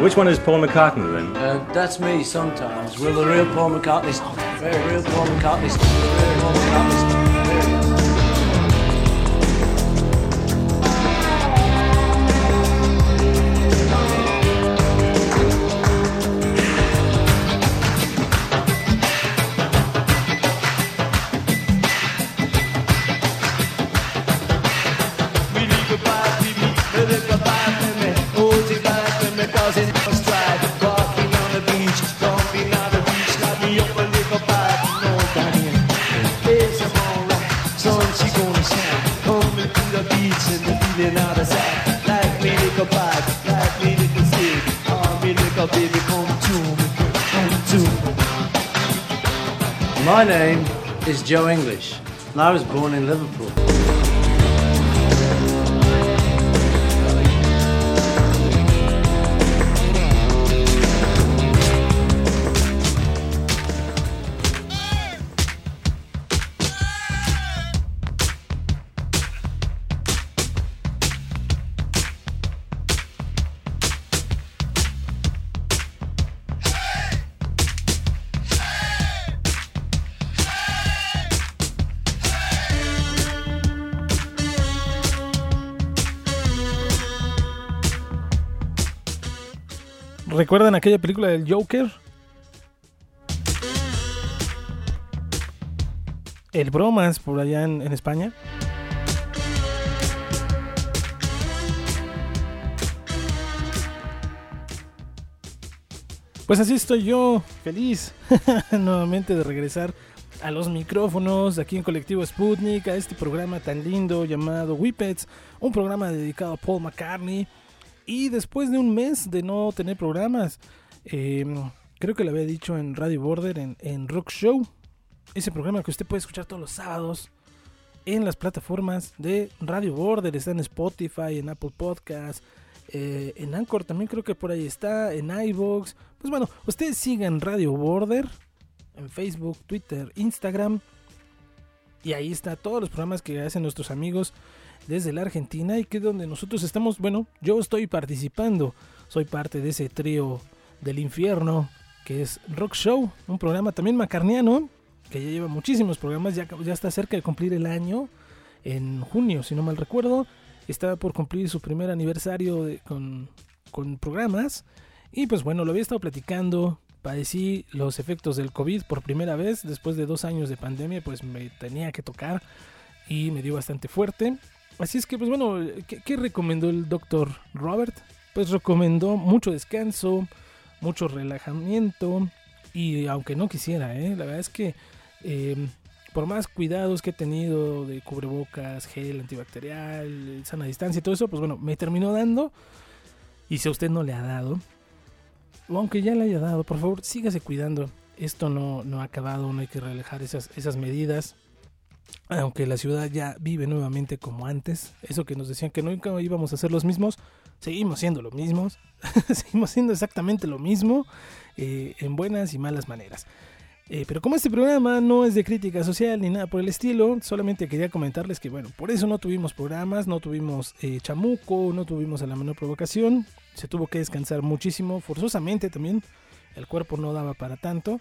Which one is Paul McCartney then? Uh, that's me sometimes. Will the real Paul McCartney? Very real Paul McCartney. Very Paul McCartney. Joe English, and I was born in Liverpool. ¿Recuerdan aquella película del Joker? El Bromas por allá en, España. Pues así estoy yo, feliz nuevamente de regresar a los micrófonos aquí en Colectivo Sputnik, a este programa tan lindo llamado Whippets, un programa dedicado a Paul McCartney. Y después de un mes de no tener programas, eh, creo que lo había dicho en Radio Border, en, en, Rock Show, ese programa que usted puede escuchar todos los sábados en las plataformas de Radio Border, está en Spotify, en Apple Podcasts, eh, en Anchor también creo que por ahí está, en iVoox. Pues bueno, ustedes sigan Radio Border en Facebook, Twitter, Instagram. Y ahí está todos los programas que hacen nuestros amigos desde la Argentina y que es donde nosotros estamos, bueno, yo estoy participando, soy parte de ese trío del infierno que es Rock Show, un programa también macarniano que ya lleva muchísimos programas, ya, está cerca de cumplir el año, en junio, si no mal recuerdo, estaba por cumplir su primer aniversario con, con programas y pues bueno, lo había estado platicando, padecí los efectos del COVID por primera vez, después de dos años de pandemia, pues me tenía que tocar y me dio bastante fuerte. Así es que, pues bueno, ¿qué, recomendó el doctor Robert? Pues recomendó mucho descanso, mucho relajamiento y aunque no quisiera, ¿eh? la verdad es que eh, por más cuidados que he tenido de cubrebocas, gel antibacterial, sana distancia y todo eso, pues bueno, me terminó dando. Y si a usted no le ha dado, o aunque ya le haya dado, por favor, sígase cuidando. Esto no, no ha acabado, no hay que relajar esas, esas medidas aunque la ciudad ya vive nuevamente como antes, eso que nos decían que nunca íbamos a ser los mismos, seguimos siendo los mismos, seguimos siendo exactamente lo mismo, eh, en buenas y malas maneras. Eh, pero como este programa no es de crítica social ni nada por el estilo, solamente quería comentarles que, bueno, por eso no tuvimos programas, no tuvimos eh, chamuco, no tuvimos a la menor provocación, se tuvo que descansar muchísimo, forzosamente también, el cuerpo no daba para tanto,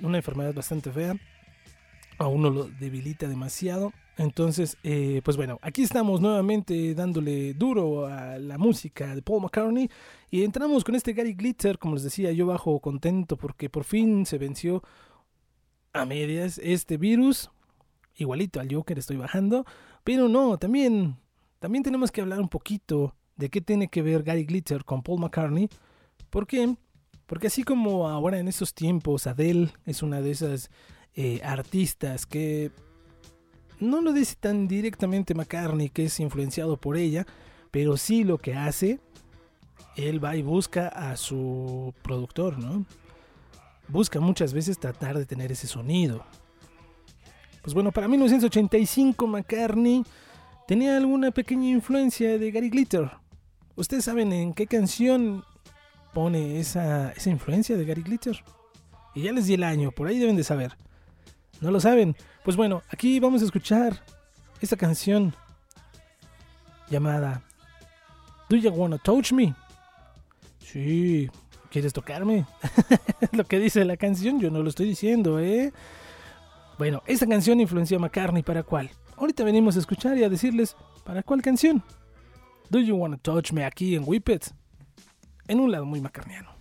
una enfermedad bastante fea a uno lo debilita demasiado. Entonces, eh, pues bueno, aquí estamos nuevamente dándole duro a la música de Paul McCartney y entramos con este Gary Glitter, como les decía, yo bajo contento porque por fin se venció a medias este virus, igualito al Joker estoy bajando, pero no, también, también tenemos que hablar un poquito de qué tiene que ver Gary Glitter con Paul McCartney, ¿por qué? Porque así como ahora en estos tiempos Adele es una de esas eh, artistas que no lo dice tan directamente McCartney que es influenciado por ella, pero sí lo que hace, él va y busca a su productor, ¿no? Busca muchas veces tratar de tener ese sonido. Pues bueno, para 1985 McCartney tenía alguna pequeña influencia de Gary Glitter. ¿Ustedes saben en qué canción pone esa, esa influencia de Gary Glitter? Y ya les di el año, por ahí deben de saber. ¿No lo saben? Pues bueno, aquí vamos a escuchar esta canción llamada Do You Wanna Touch Me? Sí, ¿quieres tocarme? lo que dice la canción, yo no lo estoy diciendo, ¿eh? Bueno, esta canción influenció a McCartney para cuál. Ahorita venimos a escuchar y a decirles para cuál canción. Do You Wanna Touch Me aquí en Whippets. En un lado muy macarniano.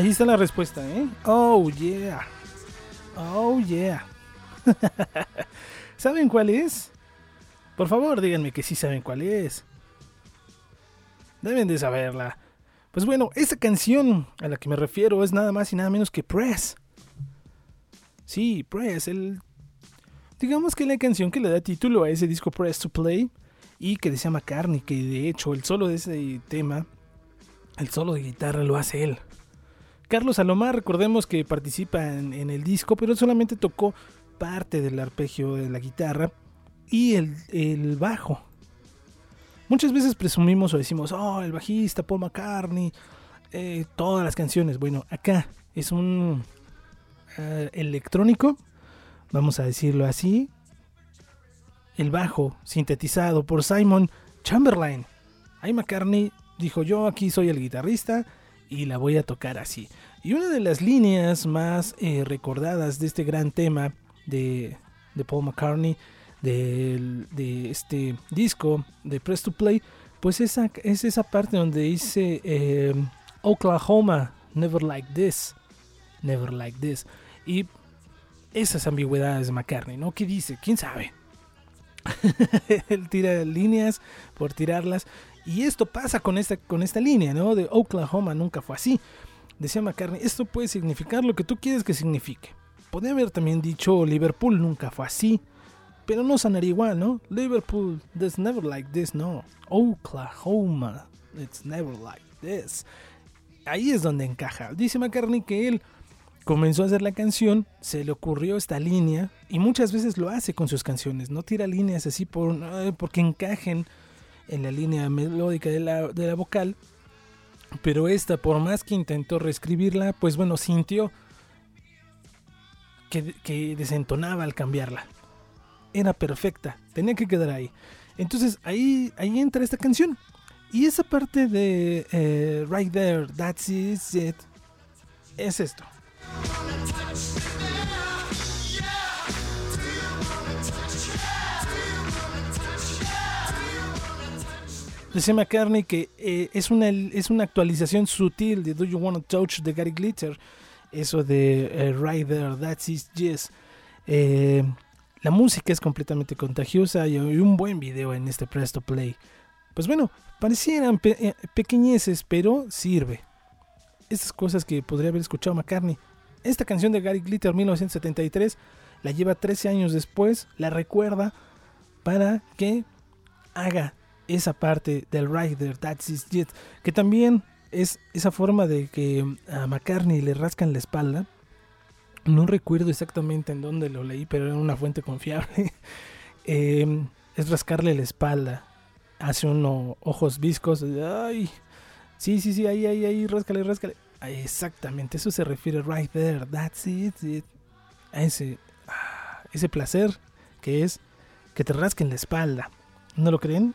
Ahí está la respuesta, ¿eh? Oh, yeah. Oh, yeah. ¿Saben cuál es? Por favor, díganme que sí saben cuál es. Deben de saberla. Pues bueno, esa canción a la que me refiero es nada más y nada menos que Press. Sí, Press, el... Digamos que la canción que le da título a ese disco Press to Play y que decía McCartney, que de hecho el solo de ese tema, el solo de guitarra lo hace él. Carlos Salomar, recordemos que participa en, el disco, pero solamente tocó parte del arpegio de la guitarra y el, bajo. Muchas veces presumimos o decimos, oh, el bajista Paul McCartney, eh, todas las canciones. Bueno, acá es un eh, electrónico, vamos a decirlo así. El bajo sintetizado por Simon Chamberlain. Ahí McCartney dijo, yo aquí soy el guitarrista y la voy a tocar así. Y una de las líneas más eh, recordadas de este gran tema de, Paul McCartney, de, este disco de Press to Play, pues esa, es esa parte donde dice eh, Oklahoma, never like this, never like this. Y esas ambigüedades de McCartney, ¿no? ¿Qué dice? ¿Quién sabe? Él tira líneas por tirarlas y esto pasa con esta, con esta línea, ¿no? De Oklahoma nunca fue así. Decía McCartney, esto puede significar lo que tú quieres que signifique. Podría haber también dicho Liverpool nunca fue así. Pero no sonaría igual, ¿no? Liverpool, there's never like this, no. Oklahoma, it's never like this. ahí es donde encaja. Dice McCartney que él comenzó a hacer la canción, se le ocurrió esta línea y muchas veces lo hace con sus canciones, no tira líneas así por, porque encajen en la línea melódica de la, de la vocal, pero esta por más que intentó reescribirla, pues bueno, sintió que, desentonaba al cambiarla. Era perfecta, tenía que quedar ahí. Entonces ahí, ahí entra esta canción. Y esa parte de eh, Right There, That's It, es esto. Dice McCartney que eh, es, una, es una actualización sutil de Do You Wanna Touch de Gary Glitter. Eso de eh, There, That's It, Yes. Eh, la música es completamente contagiosa y hay un buen video en este Presto Play. Pues bueno, parecieran pequeñeces, pero sirve. Estas cosas que podría haber escuchado McCartney esta canción de Gary Glitter 1973 la lleva 13 años después, la recuerda para que haga esa parte del Rider, That's His Jet, que también es esa forma de que a McCartney le rascan la espalda. No recuerdo exactamente en dónde lo leí, pero era una fuente confiable. Em, es rascarle la espalda. Hace unos ojos viscos. Ay, sí, sí, sí, ahí, ahí, ahí, ráscale, ráscale. Exactamente, eso se refiere right there, that's it, a ese, ah, ese placer que es que te rasquen la espalda. ¿No lo creen?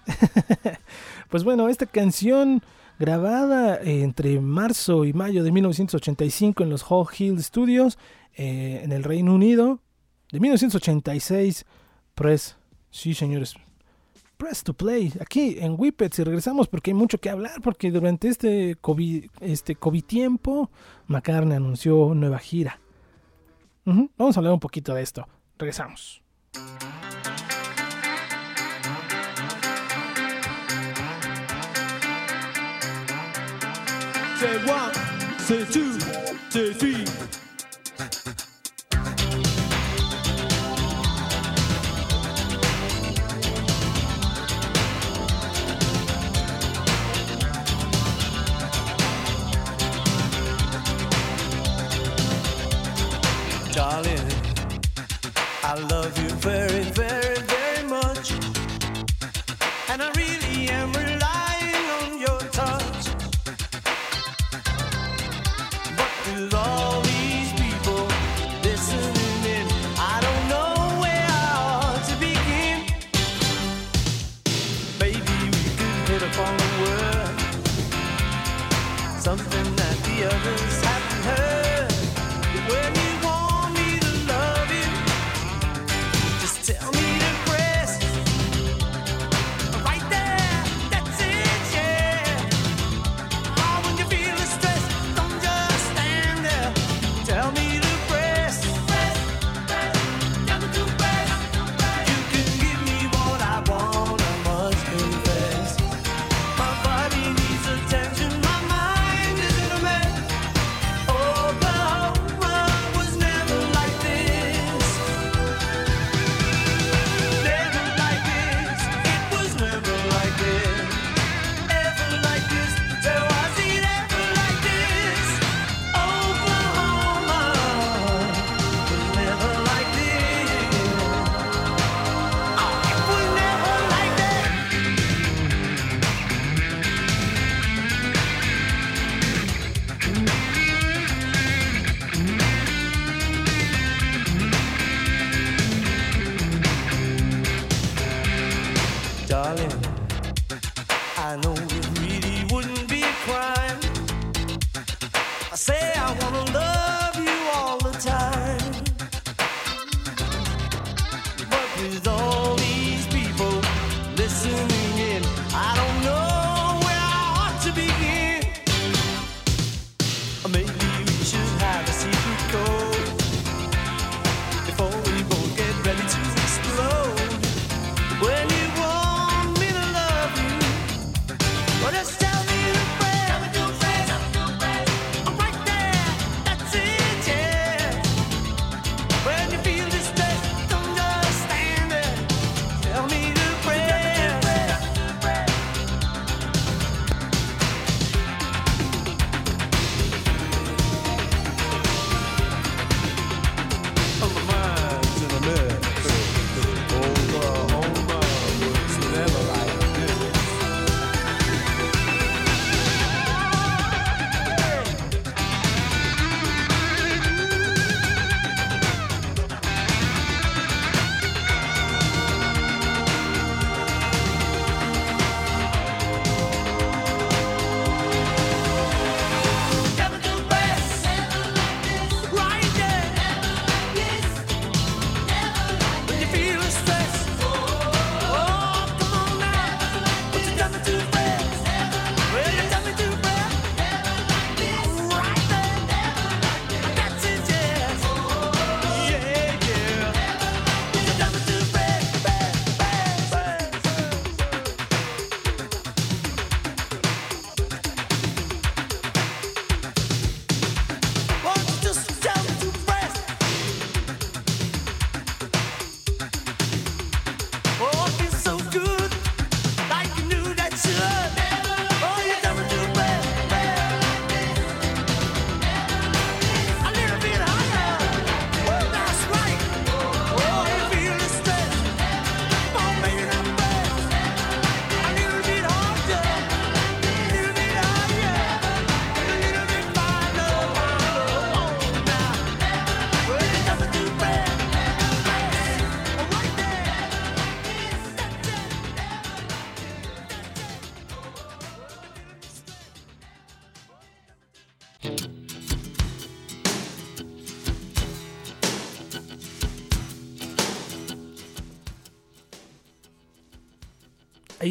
pues bueno, esta canción grabada entre marzo y mayo de 1985 en los Hall Hill Studios eh, en el Reino Unido, de 1986, pues sí señores, Press to Play, aquí en Whippets y regresamos porque hay mucho que hablar, porque durante este COVID, este COVID tiempo, McCartney anunció nueva gira. Vamos a hablar un poquito de esto. Regresamos. C'est one, c'est two, c'est three. Darling, I love you.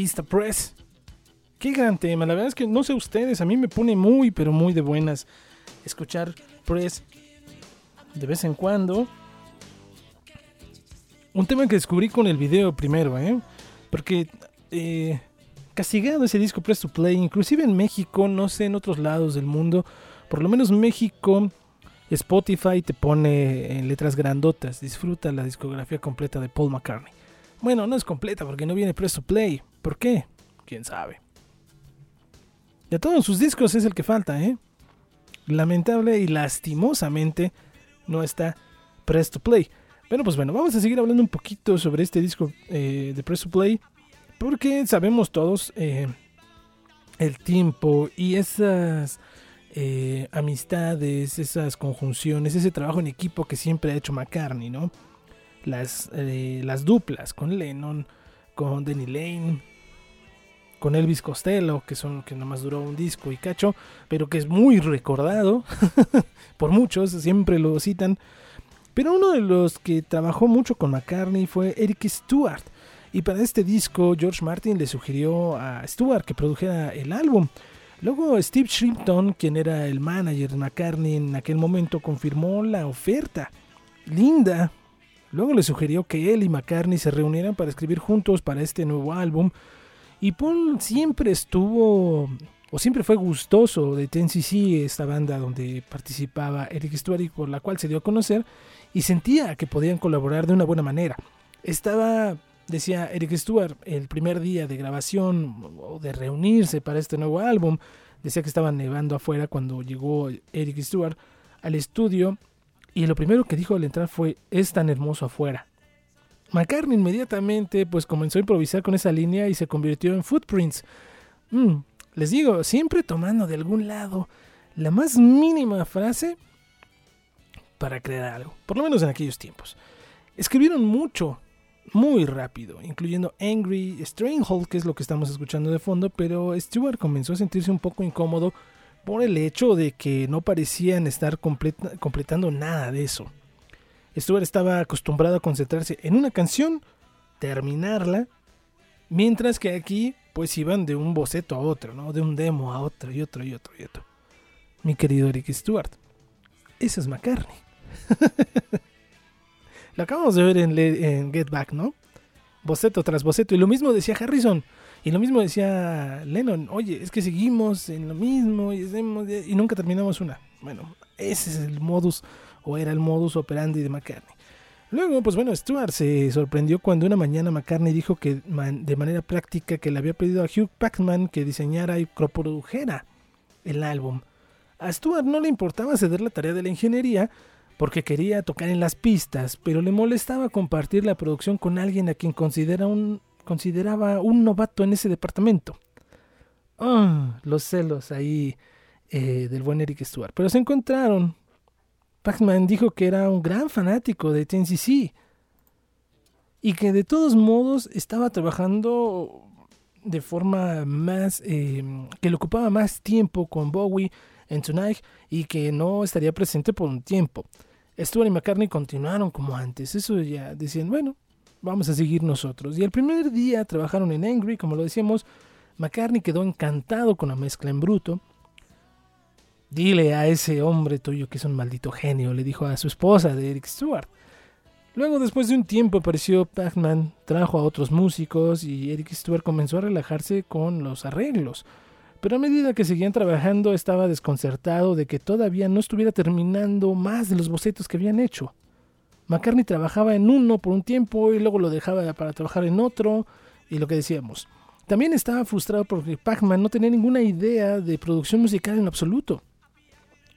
Está Press. Qué gran tema. La verdad es que no sé ustedes, a mí me pone muy, pero muy de buenas escuchar Press de vez en cuando. Un tema que descubrí con el video primero, ¿eh? Porque eh, castigado ese disco Press to Play, inclusive en México, no sé, en otros lados del mundo, por lo menos México, Spotify te pone en letras grandotas, disfruta la discografía completa de Paul McCartney. Bueno, no es completa porque no viene Press to Play. ¿Por qué? ¿Quién sabe? De todos sus discos es el que falta, ¿eh? Lamentable y lastimosamente no está Press to Play. Bueno, pues bueno, vamos a seguir hablando un poquito sobre este disco eh, de Press to Play. Porque sabemos todos eh, el tiempo y esas eh, amistades, esas conjunciones, ese trabajo en equipo que siempre ha hecho McCartney, ¿no? Las, las duplas con Lennon, con Denny Lane, con Elvis Costello, que son que más duró un disco y cacho, pero que es muy recordado por muchos, siempre lo citan. Pero uno de los que trabajó mucho con McCartney fue Eric Stewart. Y para este disco, George Martin le sugirió a Stewart que produjera el álbum. Luego Steve Shrimpton, quien era el manager de McCartney en aquel momento, confirmó la oferta. Linda. Luego le sugirió que él y McCartney se reunieran para escribir juntos para este nuevo álbum y Paul siempre estuvo, o siempre fue gustoso de TNCC, esta banda donde participaba Eric Stewart y por la cual se dio a conocer, y sentía que podían colaborar de una buena manera. Estaba, decía Eric Stewart, el primer día de grabación o de reunirse para este nuevo álbum, decía que estaba nevando afuera cuando llegó Eric Stewart al estudio y lo primero que dijo al entrar fue, es tan hermoso afuera. McCartney inmediatamente pues comenzó a improvisar con esa línea y se convirtió en Footprints. Mm, les digo, siempre tomando de algún lado la más mínima frase para crear algo, por lo menos en aquellos tiempos. Escribieron mucho, muy rápido, incluyendo Angry, Stranghold, que es lo que estamos escuchando de fondo, pero Stewart comenzó a sentirse un poco incómodo por el hecho de que no parecían estar completando nada de eso. Stewart estaba acostumbrado a concentrarse en una canción, terminarla, mientras que aquí pues iban de un boceto a otro, ¿no? De un demo a otro y otro y otro y otro. Mi querido Eric Stewart, ese es McCartney. Lo acabamos de ver en, Get Back, ¿no? Boceto tras boceto. Y lo mismo decía Harrison. Y lo mismo decía Lennon. Oye, es que seguimos en lo mismo y nunca terminamos una. Bueno, ese es el modus o era el modus operandi de McCartney. Luego, pues bueno, Stuart se sorprendió cuando una mañana McCartney dijo que de manera práctica que le había pedido a Hugh Packman que diseñara y produjera el álbum. A Stuart no le importaba ceder la tarea de la ingeniería porque quería tocar en las pistas, pero le molestaba compartir la producción con alguien a quien considera un, consideraba un novato en ese departamento. Ah, los celos ahí eh, del buen Eric Stuart. Pero se encontraron Pac-Man dijo que era un gran fanático de TNCC y que de todos modos estaba trabajando de forma más em, que le ocupaba más tiempo con Bowie en Tonight y que no estaría presente por un tiempo. Stuart y McCartney continuaron como antes, eso ya decían, bueno, vamos a seguir nosotros. Y el primer día trabajaron en Angry, como lo decíamos, McCartney quedó encantado con la mezcla en bruto Dile a ese hombre tuyo que es un maldito genio, le dijo a su esposa de Eric Stewart. Luego, después de un tiempo, apareció Pac-Man, trajo a otros músicos y Eric Stewart comenzó a relajarse con los arreglos. Pero a medida que seguían trabajando, estaba desconcertado de que todavía no estuviera terminando más de los bocetos que habían hecho. McCartney trabajaba en uno por un tiempo y luego lo dejaba para trabajar en otro, y lo que decíamos. También estaba frustrado porque Pac-Man no tenía ninguna idea de producción musical en absoluto.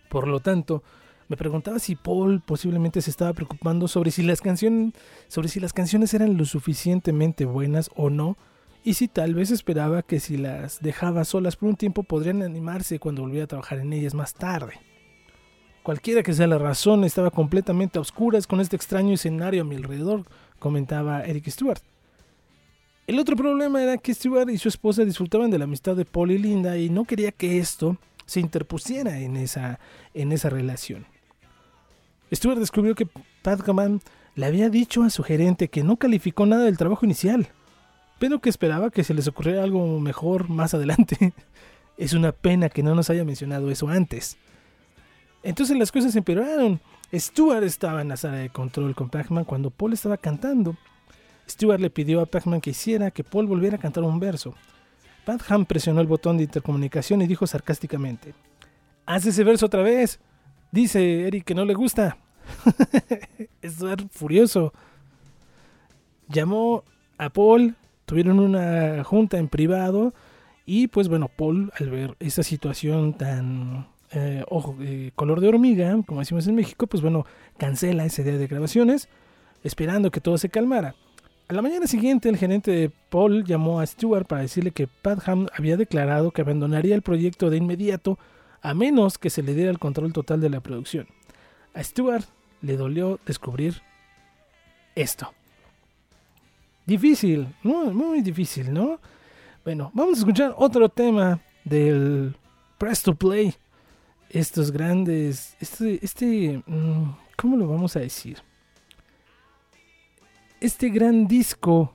Por lo tanto, me preguntaba si Paul posiblemente se estaba preocupando sobre si las canciones, sobre si las canciones eran lo suficientemente buenas o no, y si tal vez esperaba que si las dejaba solas por un tiempo podrían animarse cuando volviera a trabajar en ellas más tarde. Cualquiera que sea la razón, estaba completamente a oscuras con este extraño escenario a mi alrededor, comentaba Eric Stewart. El otro problema era que Stewart y su esposa disfrutaban de la amistad de Paul y Linda y no quería que esto se interpusiera en esa, en esa relación. Stewart descubrió que Pat le había dicho a su gerente que no calificó nada del trabajo inicial. pero que esperaba que se les ocurriera algo mejor más adelante. es una pena que no nos haya mencionado eso antes. Entonces las cosas empeoraron. Stuart estaba en la sala de control con Pac-Man cuando Paul estaba cantando. Stuart le pidió a Pac-Man que hiciera que Paul volviera a cantar un verso. Pac-Man presionó el botón de intercomunicación y dijo sarcásticamente: Haz ese verso otra vez. Dice Eric que no le gusta. Stuart furioso. Llamó a Paul, tuvieron una junta en privado y pues bueno, Paul al ver esta situación tan eh, ojo, color de hormiga, como decimos en México, pues bueno, cancela ese día de grabaciones, esperando que todo se calmara. A la mañana siguiente, el gerente de Paul llamó a Stewart para decirle que Padham había declarado que abandonaría el proyecto de inmediato a menos que se le diera el control total de la producción. A Stewart le dolió descubrir esto. Difícil, muy, difícil, ¿no? Bueno, vamos a escuchar otro tema del Press to Play estos grandes, este, este, mm, ¿cómo lo vamos a decir? Este gran disco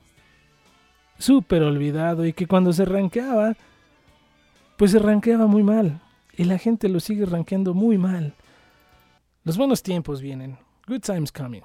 súper olvidado y que cuando se rankeaba, pues se rankeaba muy mal. Y la gente lo sigue rankeando muy mal. Los buenos tiempos vienen. Good times coming.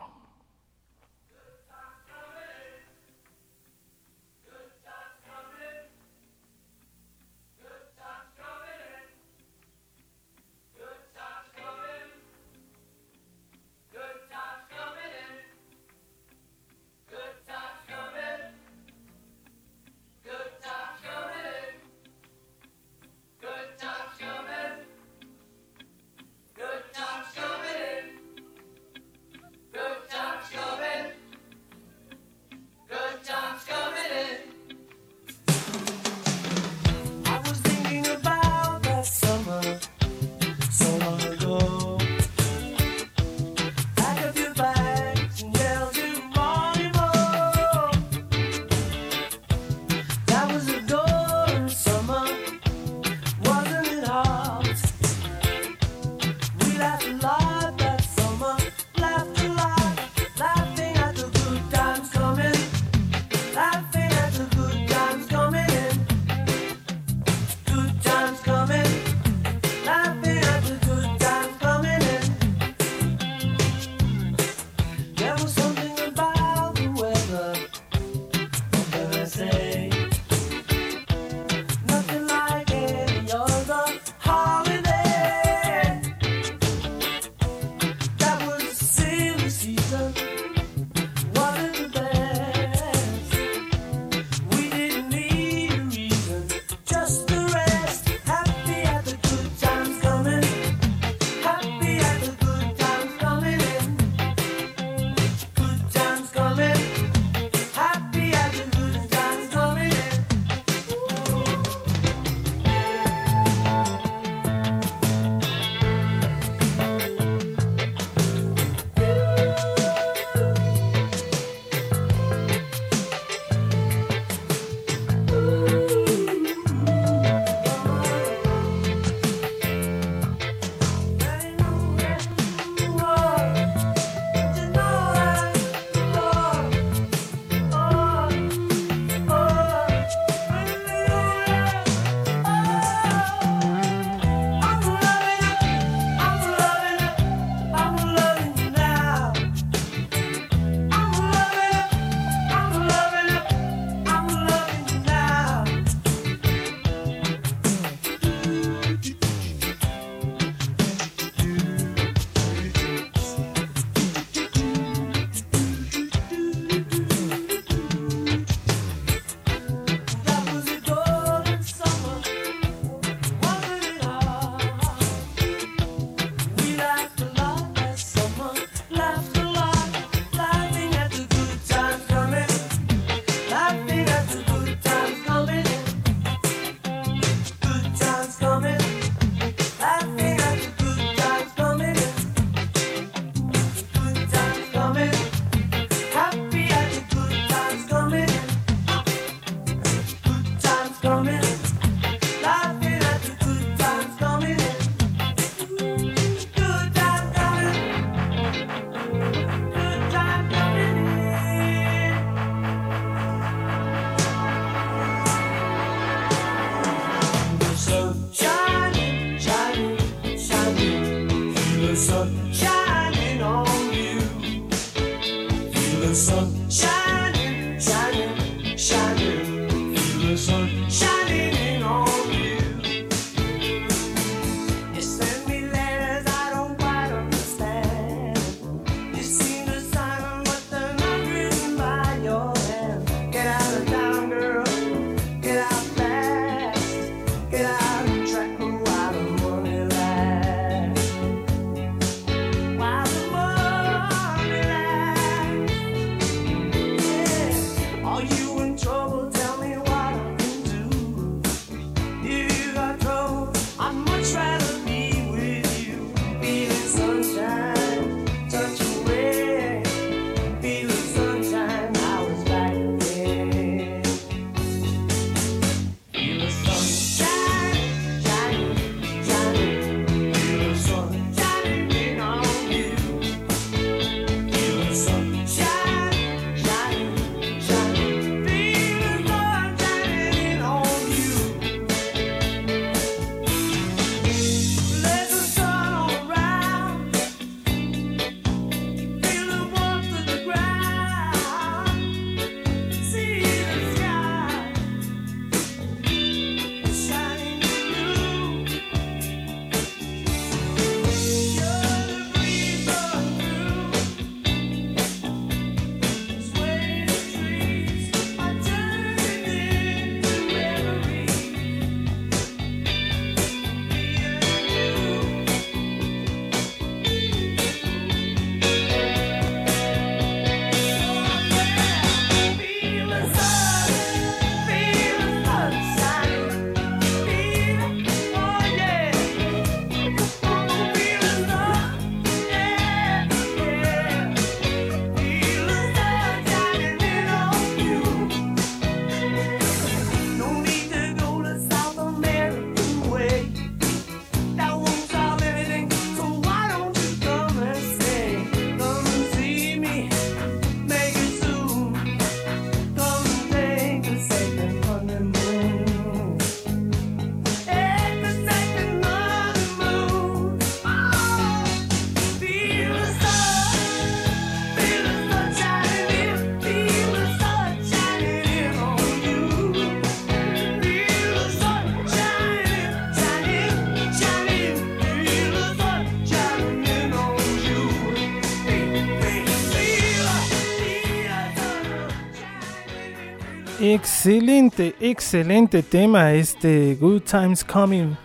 Excelente, excelente tema este Good Times Coming.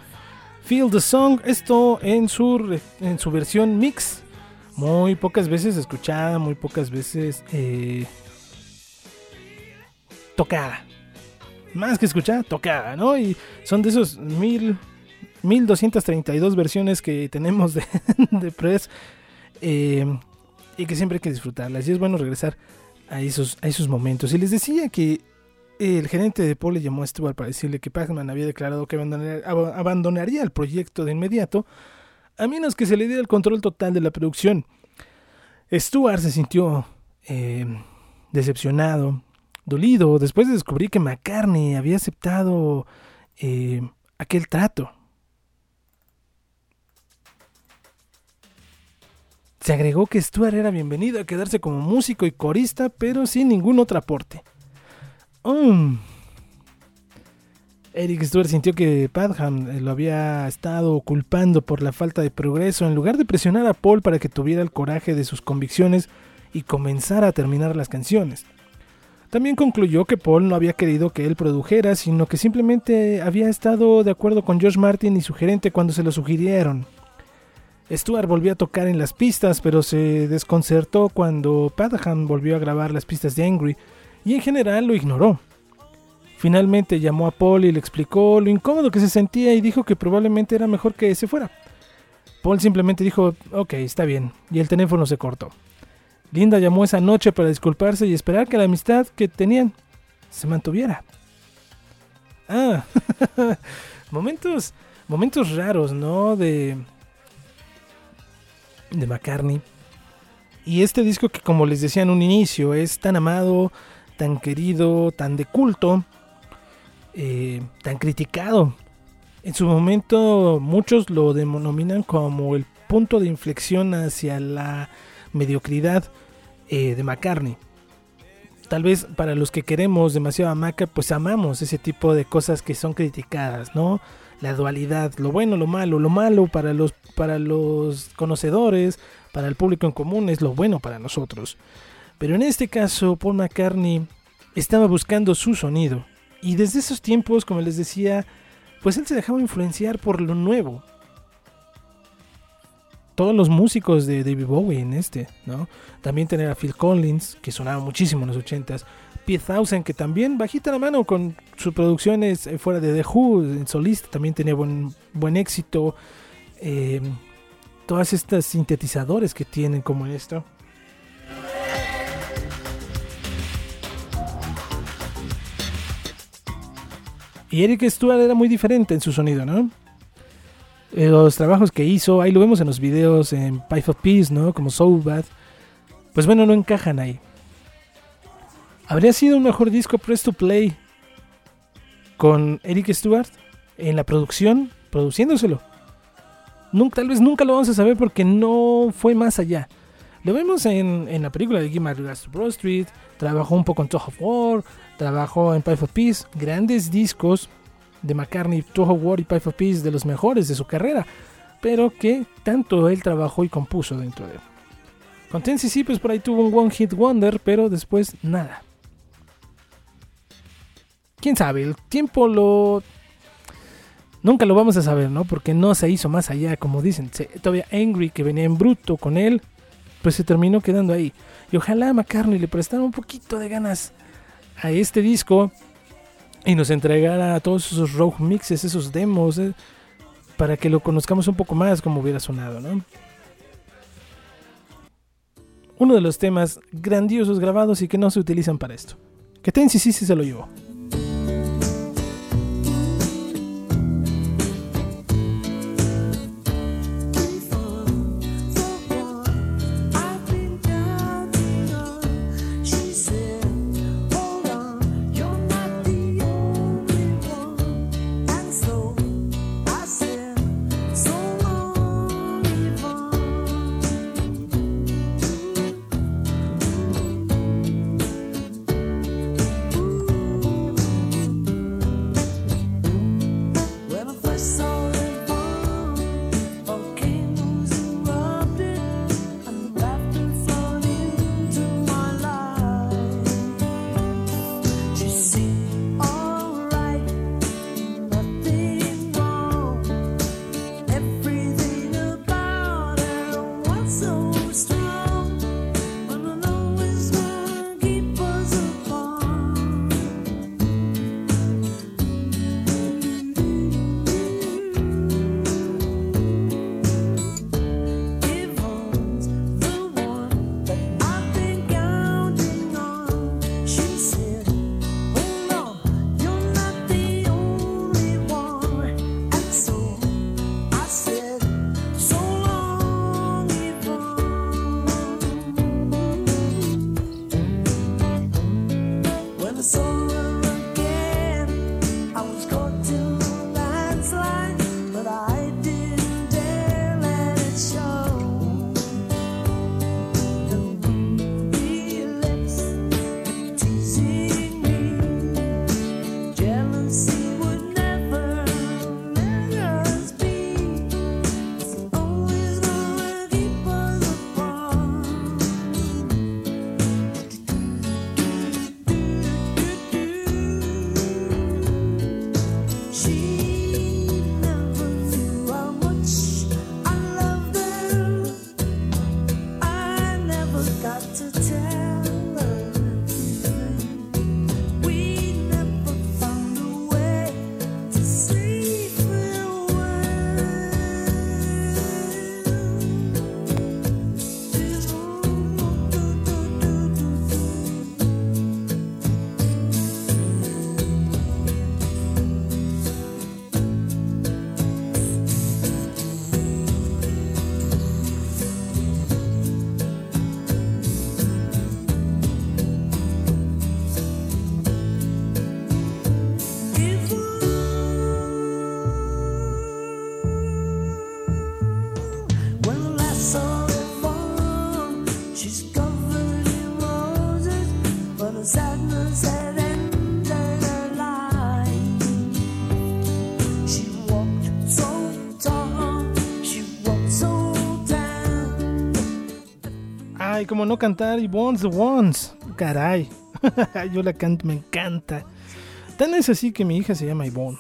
Feel the Song, esto en su, en su versión mix. Muy pocas veces escuchada, muy pocas veces eh, tocada. Más que escuchada, tocada, ¿no? Y son de esos mil, 1232 versiones que tenemos de, de Press. Eh, y que siempre hay que disfrutarlas. Y es bueno regresar a esos, a esos momentos. Y les decía que el gerente de Paul le llamó a Stuart para decirle que Pacman había declarado que abandonaría el proyecto de inmediato, a menos que se le diera el control total de la producción. Stuart se sintió eh, decepcionado, dolido, después de descubrir que McCartney había aceptado eh, aquel trato. Se agregó que Stuart era bienvenido a quedarse como músico y corista, pero sin ningún otro aporte. Mm. Eric Stewart sintió que Padham eh, lo había estado culpando por la falta de progreso en lugar de presionar a Paul para que tuviera el coraje de sus convicciones y comenzara a terminar las canciones. También concluyó que Paul no había querido que él produjera, sino que simplemente había estado de acuerdo con George Martin y su gerente cuando se lo sugirieron. Stewart volvió a tocar en las pistas, pero se desconcertó cuando Padham volvió a grabar las pistas de Angry, y en general lo ignoró. Finalmente llamó a Paul y le explicó lo incómodo que se sentía y dijo que probablemente era mejor que se fuera. Paul simplemente dijo, ok, está bien, y el teléfono se cortó. Linda llamó esa noche para disculparse y esperar que la amistad que tenían se mantuviera. Ah, momentos, momentos raros, ¿no? De, de McCartney. Y este disco que como les decía en un inicio es tan amado, tan querido, tan de culto, eh, tan criticado. En su momento muchos lo denominan como el punto de inflexión hacia la mediocridad eh, de McCartney. Tal vez para los que queremos demasiado a Maca, pues amamos ese tipo de cosas que son criticadas, ¿no? La dualidad, lo bueno, lo malo, lo malo para los, para los conocedores, para el público en común es lo bueno para nosotros. Pero en este caso, Paul McCartney estaba buscando su sonido. Y desde esos tiempos, como les decía, pues él se dejaba influenciar por lo nuevo. Todos los músicos de David Bowie en este, ¿no? También tener a Phil Collins, que sonaba muchísimo en los 80s. Pete Thousand, que también bajita la mano con sus producciones eh, fuera de The Who, en solista, también tenía buen, buen éxito. Eh, todas estas sintetizadores que tienen como esto. Y Eric Stuart era muy diferente en su sonido, ¿no? Los trabajos que hizo, ahí lo vemos en los videos en Pipe of Peace, ¿no? Como So Bad. Pues bueno, no encajan ahí. ¿Habría sido un mejor disco Press to Play con Eric Stewart en la producción, produciéndoselo? Tal vez nunca lo vamos a saber porque no fue más allá. Lo vemos en, la película de Give My Regards to Broad Street, trabajó un poco en Toho of War, trabajó en Pipe of Peace, grandes discos de McCartney, Toho War y Pipe of Peace de los mejores de su carrera, pero que tanto él trabajó y compuso dentro de él. Con pues por ahí tuvo un One Hit Wonder, pero después nada. Quién sabe, el tiempo lo. Nunca lo vamos a saber, ¿no? Porque no se hizo más allá, como dicen. todavía Angry, que venía en bruto con él, pues se terminó quedando ahí. Y ojalá a McCartney le prestara un poquito de ganas a este disco y nos entregara todos esos rogue mixes, esos demos, eh, para que lo conozcamos un poco más como hubiera sonado, ¿no? Uno de los temas grandiosos grabados y que no se utilizan para esto. Que Tensi sí se lo llevó. Como no cantar y Once the Ones. Caray. Yo la canto, me encanta. Tan es así que mi hija se llama Yvonne.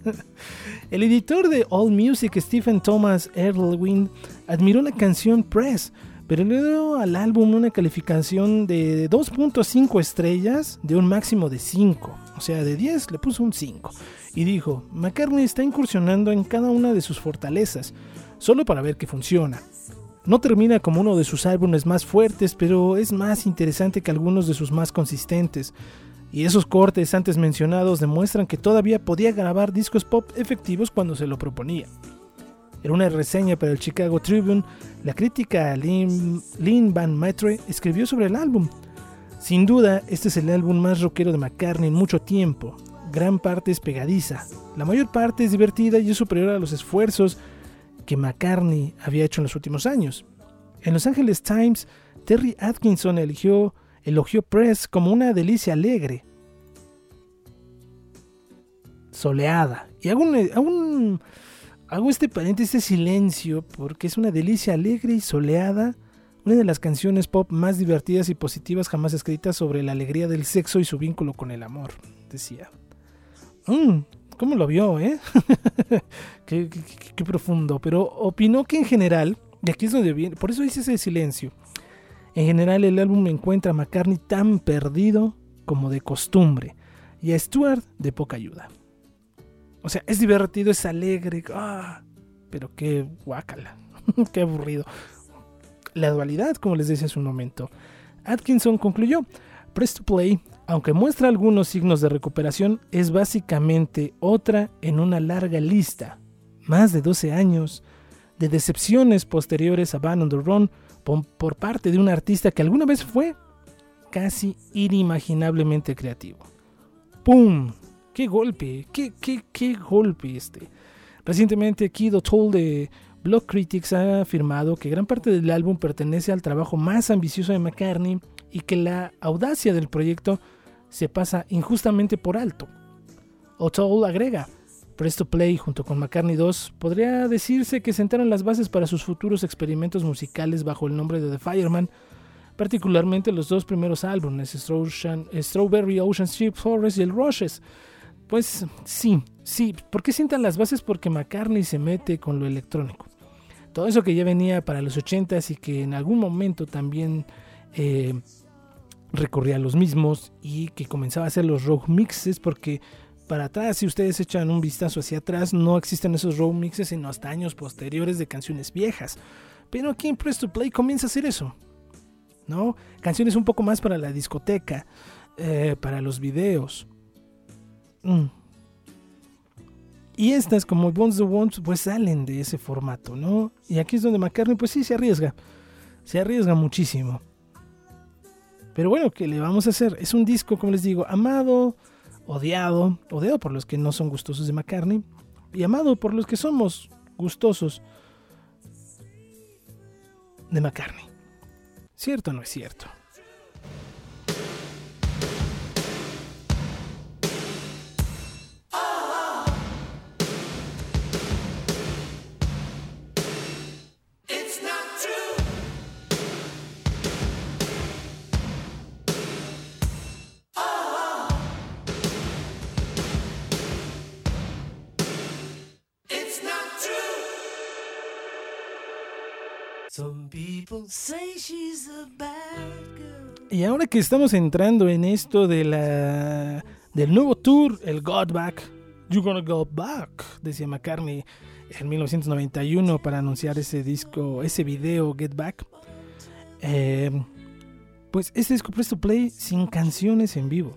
El editor de All Music, Stephen Thomas Erlewin, admiró la canción Press, pero le dio al álbum una calificación de 2.5 estrellas de un máximo de 5. O sea, de 10 le puso un 5. Y dijo, McCartney está incursionando en cada una de sus fortalezas, solo para ver que funciona. No termina como uno de sus álbumes más fuertes, pero es más interesante que algunos de sus más consistentes. Y esos cortes antes mencionados demuestran que todavía podía grabar discos pop efectivos cuando se lo proponía. En una reseña para el Chicago Tribune, la crítica Lynn, Lynn Van Maitre escribió sobre el álbum. Sin duda, este es el álbum más rockero de McCartney en mucho tiempo. Gran parte es pegadiza, la mayor parte es divertida y es superior a los esfuerzos que McCartney había hecho en los últimos años. En Los Angeles Times, Terry Atkinson eligió elogió Press como una delicia alegre, soleada. Y hago, un, hago este paréntesis, este silencio, porque es una delicia alegre y soleada, una de las canciones pop más divertidas y positivas jamás escritas sobre la alegría del sexo y su vínculo con el amor, decía. Mm, ¿Cómo lo vio, eh? qué, profundo. Pero opinó que en general, y aquí es donde viene, por eso hice ese silencio en general el álbum encuentra a McCartney tan perdido como de costumbre y a Stewart de poca ayuda. O sea, es divertido, es alegre, ah, pero qué guácala, qué aburrido. La dualidad, como les decía hace un momento. Atkinson concluyó, Press to Play, aunque muestra algunos signos de recuperación, es básicamente otra en una larga lista, más de 12 años, de decepciones posteriores a Van on the Run por parte de un artista que alguna vez fue casi inimaginablemente creativo. ¡Pum! ¡Qué golpe! ¡Qué, qué, qué golpe este! Recientemente Kid O'Toole de Block Critics ha afirmado que gran parte del álbum pertenece al trabajo más ambicioso de McCartney y que la audacia del proyecto se pasa injustamente por alto. O'Toole agrega, Presto Play junto con McCartney 2 podría decirse que sentaron las bases para sus futuros experimentos musicales bajo el nombre de The Fireman, particularmente los dos primeros álbumes, Strawberry Ocean Street Forest y el Rushes. Pues sí, sí, ¿por qué sientan las bases? Porque McCartney se mete con lo electrónico. Todo eso que ya venía para los 80s y que en algún momento también eh, recorría los mismos y que comenzaba a hacer los rock mixes porque para atrás. Si ustedes echan un vistazo hacia atrás, no existen esos road mixes sino hasta años posteriores de canciones viejas. Pero aquí en Press to Play comienza a hacer eso. ¿No? Canciones un poco más para la discoteca, eh, para los videos. Mm. Y estas, como Bones the Ones, pues salen de ese formato, ¿no? Y aquí es donde McCartney, pues sí, se arriesga. Se arriesga muchísimo. Pero bueno, ¿qué le vamos a hacer? Es un disco, como les digo, amado, odiado, odiado por los que no son gustosos de McCartney y amado por los que somos gustosos de McCartney. ¿Cierto o no es cierto? Y ahora que estamos entrando en esto de del nuevo tour, el God Back, You Gonna Go Back, decía McCartney en 1991 para anunciar ese disco, ese video Get Back. Eh, pues este disco Presto Play sin canciones en vivo.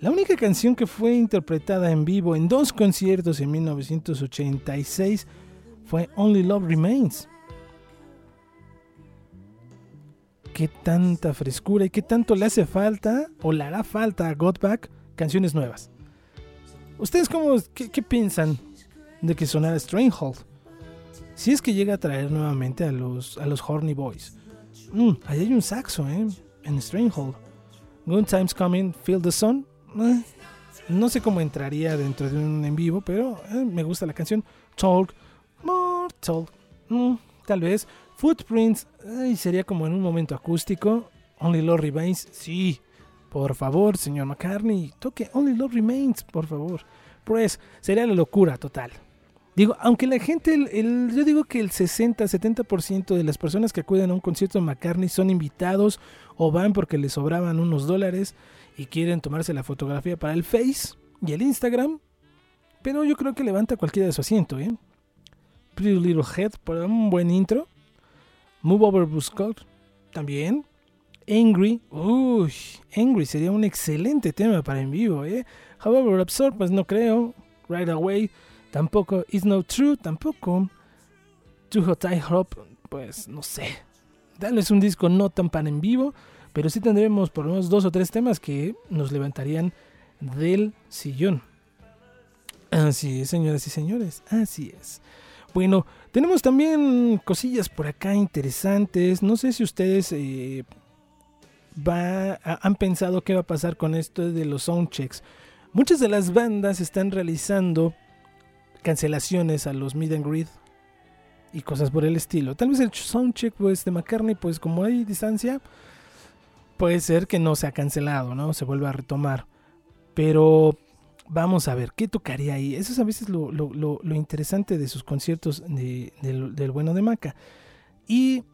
La única canción que fue interpretada en vivo en dos conciertos en 1986 fue Only Love Remains qué tanta frescura y qué tanto le hace falta o le hará falta a Godback canciones nuevas. ¿Ustedes cómo, qué, piensan de que sonara Stranghold? Si es que llega a traer nuevamente a los, a los Horny Boys. Mm, ahí hay un saxo, ¿eh? En Stranghold. Good Times Coming, Feel the Sun. Eh, no sé cómo entraría dentro de un en vivo, pero eh, me gusta la canción. Talk, more talk. Mm, tal vez Footprints, ay, sería como en un momento acústico. Only Love Remains, sí. Por favor, señor McCartney, toque Only Love Remains, por favor. Pues sería la locura total. Digo, aunque la gente, el, yo digo que el 60-70% de las personas que acuden a un concierto de McCartney son invitados o van porque les sobraban unos dólares y quieren tomarse la fotografía para el Face y el Instagram. Pero yo creo que levanta cualquiera de su asiento, ¿eh? Pretty Little Head por un buen intro. Move Over Buscott también. Angry, uy, Angry sería un excelente tema para en vivo, ¿eh? However, Absorb, pues no creo. Right Away, tampoco. It's No True, tampoco. Too Hot I Hop, pues no sé. Darles un disco no tan para en vivo, pero sí tendremos por lo menos dos o tres temas que nos levantarían del sillón. Así es, señoras y señores, así es. Bueno, tenemos también cosillas por acá interesantes. No sé si ustedes eh, han pensado qué va a pasar con esto de los soundchecks. Muchas de las bandas están realizando cancelaciones a los mid and greet y cosas por el estilo. Tal vez el soundcheck pues, de McCartney, pues como hay distancia, puede ser que no se ha cancelado, ¿no? Se vuelva a retomar. Pero vamos a ver, ¿qué tocaría ahí? Eso es a veces lo, interesante de sus conciertos del bueno de Maca. Y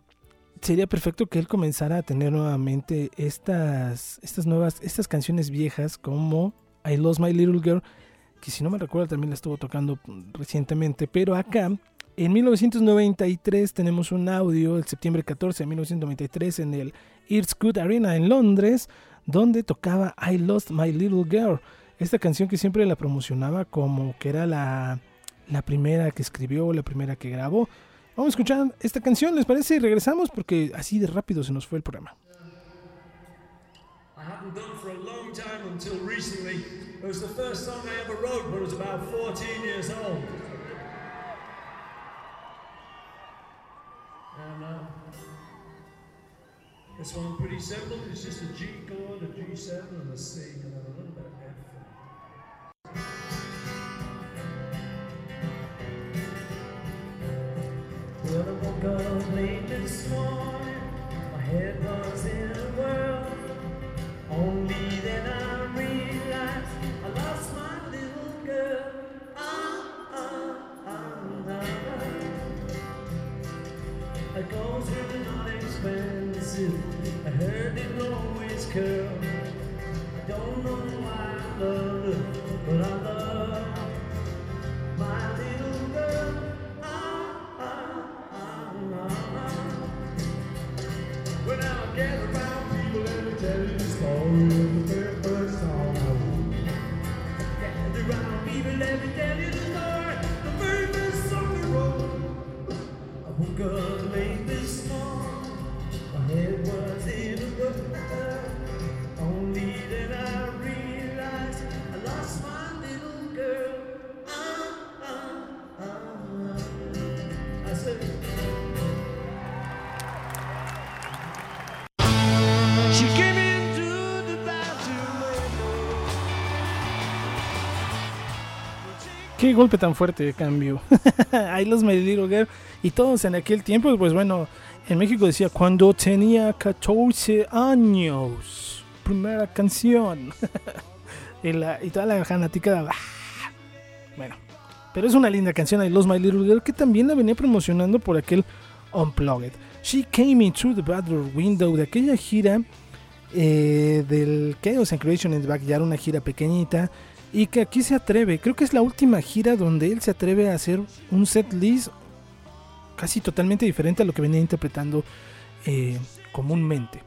sería perfecto que él comenzara a tener nuevamente estas, estas nuevas, estas canciones viejas como I Lost My Little Girl, que si no me recuerdo también la estuvo tocando recientemente, pero acá en 1993 tenemos un audio, el septiembre 14 de 1993 en el Good Arena en Londres, donde tocaba I Lost My Little Girl. Esta canción que siempre la promocionaba como que era la, la primera que escribió, la primera que grabó. Vamos a escuchar esta canción, ¿les parece? Y regresamos porque así de rápido se nos fue el programa. I hadn't done for a long time until recently. It was the first song I ever wrote when I was about 14 years old. And uh, this one pretty simple. It's just a G chord, a G7, and a C, and a Qué golpe tan fuerte de cambio. Ahí los Girl. Y todos en aquel tiempo, pues bueno, en México decía cuando tenía 14 años. Primera canción. y, la- y toda la fanaticada. "Ah". Bueno, pero es una linda canción. I Lost My Little Girl que también la venía promocionando por aquel Unplugged. She Came In Through the Bathroom Window de aquella gira eh, del Chaos and Creation in the Backyard, una gira pequeñita y que aquí se atreve, creo que es la última gira donde él se atreve a hacer un set list casi totalmente diferente a lo que venía interpretando eh, comúnmente.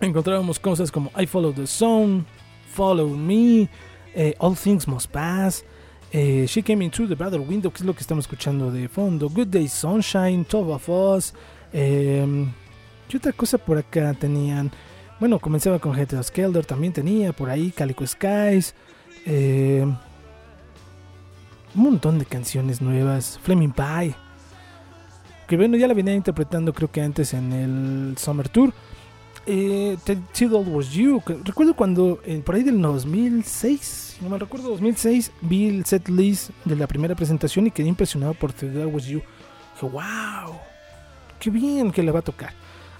Encontrábamos cosas como I Follow the Sun, Follow Me, eh, All Things Must Pass, eh, She Came In Through the Brother Window, que es lo que estamos escuchando de fondo, Good Day Sunshine, Twelve of Us, ¿qué otra cosa por acá tenían? Bueno, comenzaba con Head Skelder, también tenía por ahí Calico Skies, eh, un montón de canciones nuevas, Flaming Pie, que bueno, ya la venía interpretando creo que antes en el Summer Tour. Eh, Till All Was You, recuerdo cuando eh, por ahí del 2006, si no me recuerdo, 2006, vi el set list de la primera presentación y quedé impresionado por All Was You. Dije, wow, qué bien que le va a tocar.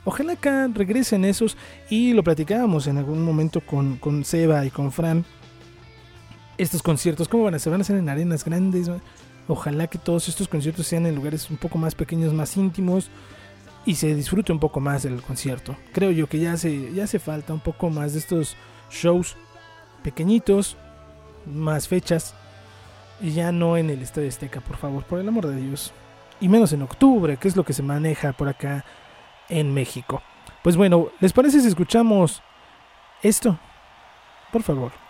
Ojalá acá regresen esos y lo platicábamos en algún momento con, con Seba y con Fran. Estos conciertos, ¿cómo van a ser? ¿Van a ser en arenas grandes? Ojalá que todos estos conciertos sean en lugares un poco más pequeños, más íntimos y se disfrute un poco más del concierto. Creo yo que ya hace, ya hace falta un poco más de estos shows pequeñitos, más fechas y ya no en el Estadio Azteca, por favor, por el amor de Dios. Y menos en octubre, que es lo que se maneja por acá en México. Pues bueno, ¿les parece si escuchamos esto? Por favor.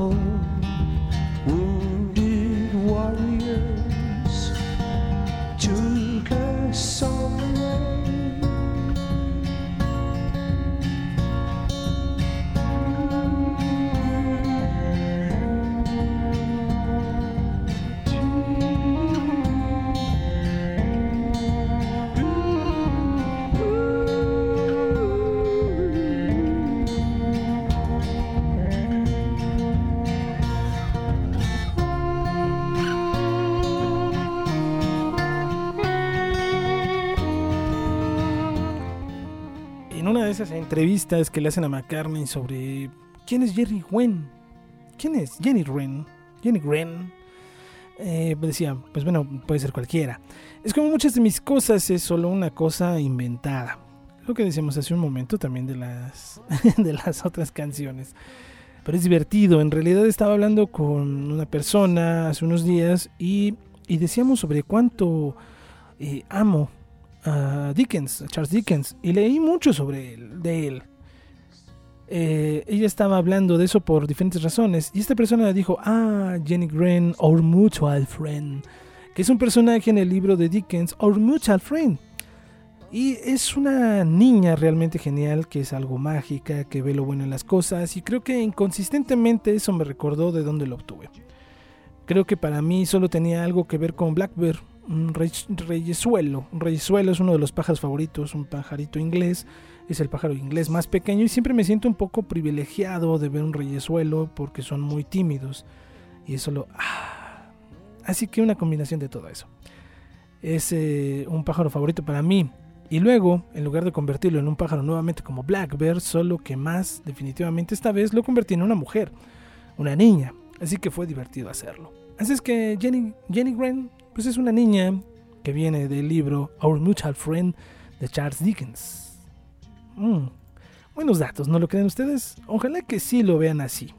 Home, esas entrevistas que le hacen a McCartney sobre quién es Jerry Wren, quién es Jenny Wren, Jenny Wren, eh, decía, pues bueno, puede ser cualquiera. Es como muchas de mis cosas, es solo una cosa inventada. Lo que decíamos hace un momento también de las, de las otras canciones. Pero es divertido. En realidad estaba hablando con una persona hace unos días y, y decíamos sobre cuánto eh, amo a Dickens, Charles Dickens, y leí mucho sobre él, de él. Eh, ella estaba hablando de eso por diferentes razones, y esta persona dijo, ah, Jenny Wren, Our Mutual Friend, que es un personaje en el libro de Dickens, Our Mutual Friend. Y es una niña realmente genial, que es algo mágica, que ve lo bueno en las cosas, y creo que inconsistentemente eso me recordó de dónde lo obtuve. Creo que para mí solo tenía algo que ver con Blackbird, un rey- reyesuelo. Un reyesuelo es uno de los pájaros favoritos, un pajarito inglés. Es el pájaro inglés más pequeño y siempre me siento un poco privilegiado de ver un reyesuelo porque son muy tímidos. Y eso lo... ah. Así que una combinación de todo eso. Es eh, un pájaro favorito para mí. Y luego, en lugar de convertirlo en un pájaro nuevamente como Blackbird, solo que más definitivamente esta vez lo convertí en una mujer, una niña. Así que fue divertido hacerlo. Así es que Jenny, Jenny Wren pues es una niña que viene del libro Our Mutual Friend de Charles Dickens. Mm, buenos datos, ¿no lo creen ustedes? Ojalá que sí lo vean así.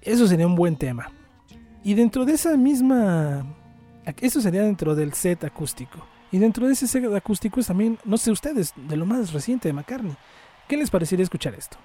Eso sería un buen tema. Y dentro de esa misma... Eso sería dentro del set acústico. Y dentro de ese set acústico es también, no sé ustedes, de lo más reciente de McCartney. ¿Qué les parecería escuchar esto?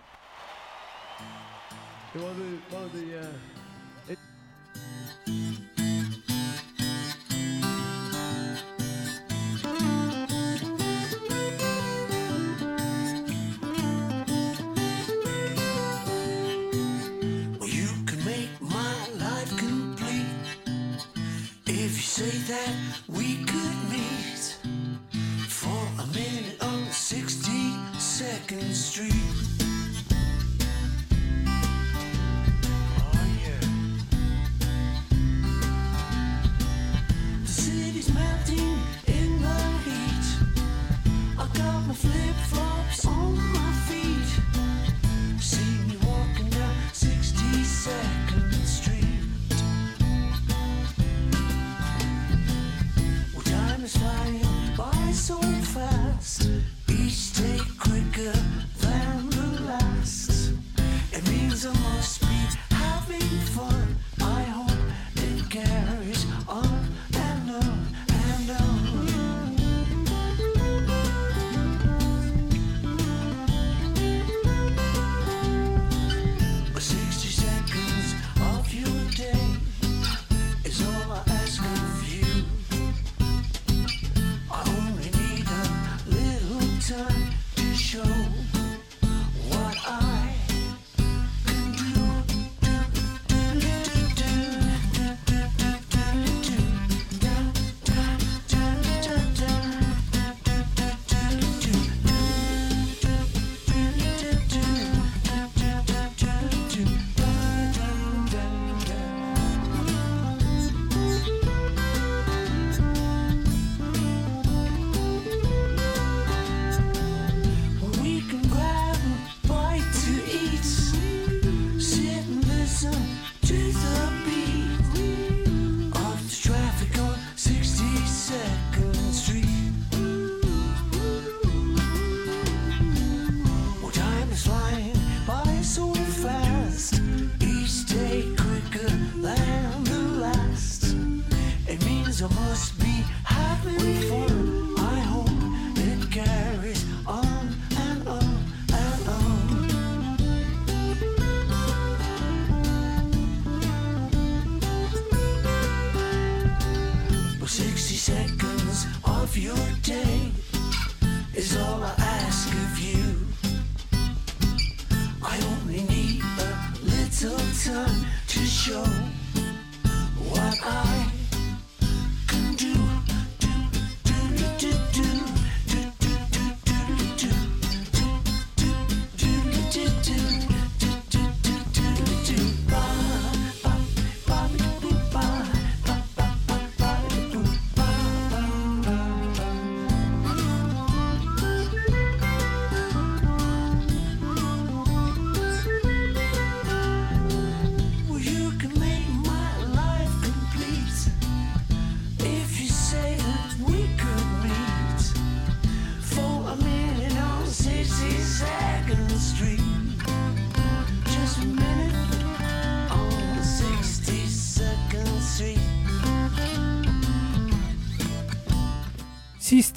That we could meet for a minute on 62nd Street.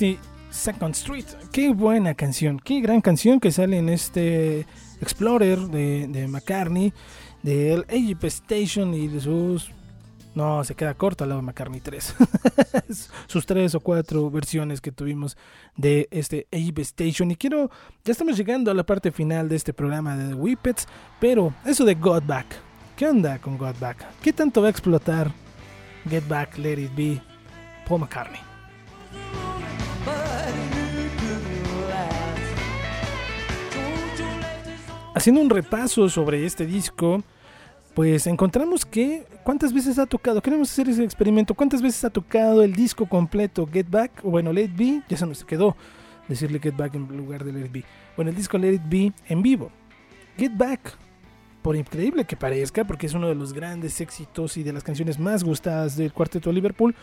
62nd Street. Qué buena canción, qué gran canción que sale en este Explorer de, de McCartney, del Egypt Station y de sus... No, se queda corto al lado de McCartney 3. sus tres o cuatro versiones que tuvimos de este Egypt Station. Y quiero, ya estamos llegando a la parte final de este programa de The Whippets, pero eso de Got Back. ¿Qué onda con Got Back? ¿Qué tanto va a explotar Get Back, Let It Be, Paul McCartney? Haciendo un repaso sobre este disco, pues encontramos que cuántas veces ha tocado, queremos hacer ese experimento, cuántas veces ha tocado el disco completo Get Back, o bueno, Let It Be, ya se nos quedó decirle Get Back en lugar de Let It Be. Bueno, el disco Let It Be en vivo. Get Back, por increíble que parezca, porque es uno de los grandes éxitos y de las canciones más gustadas del cuarteto de Liverpool,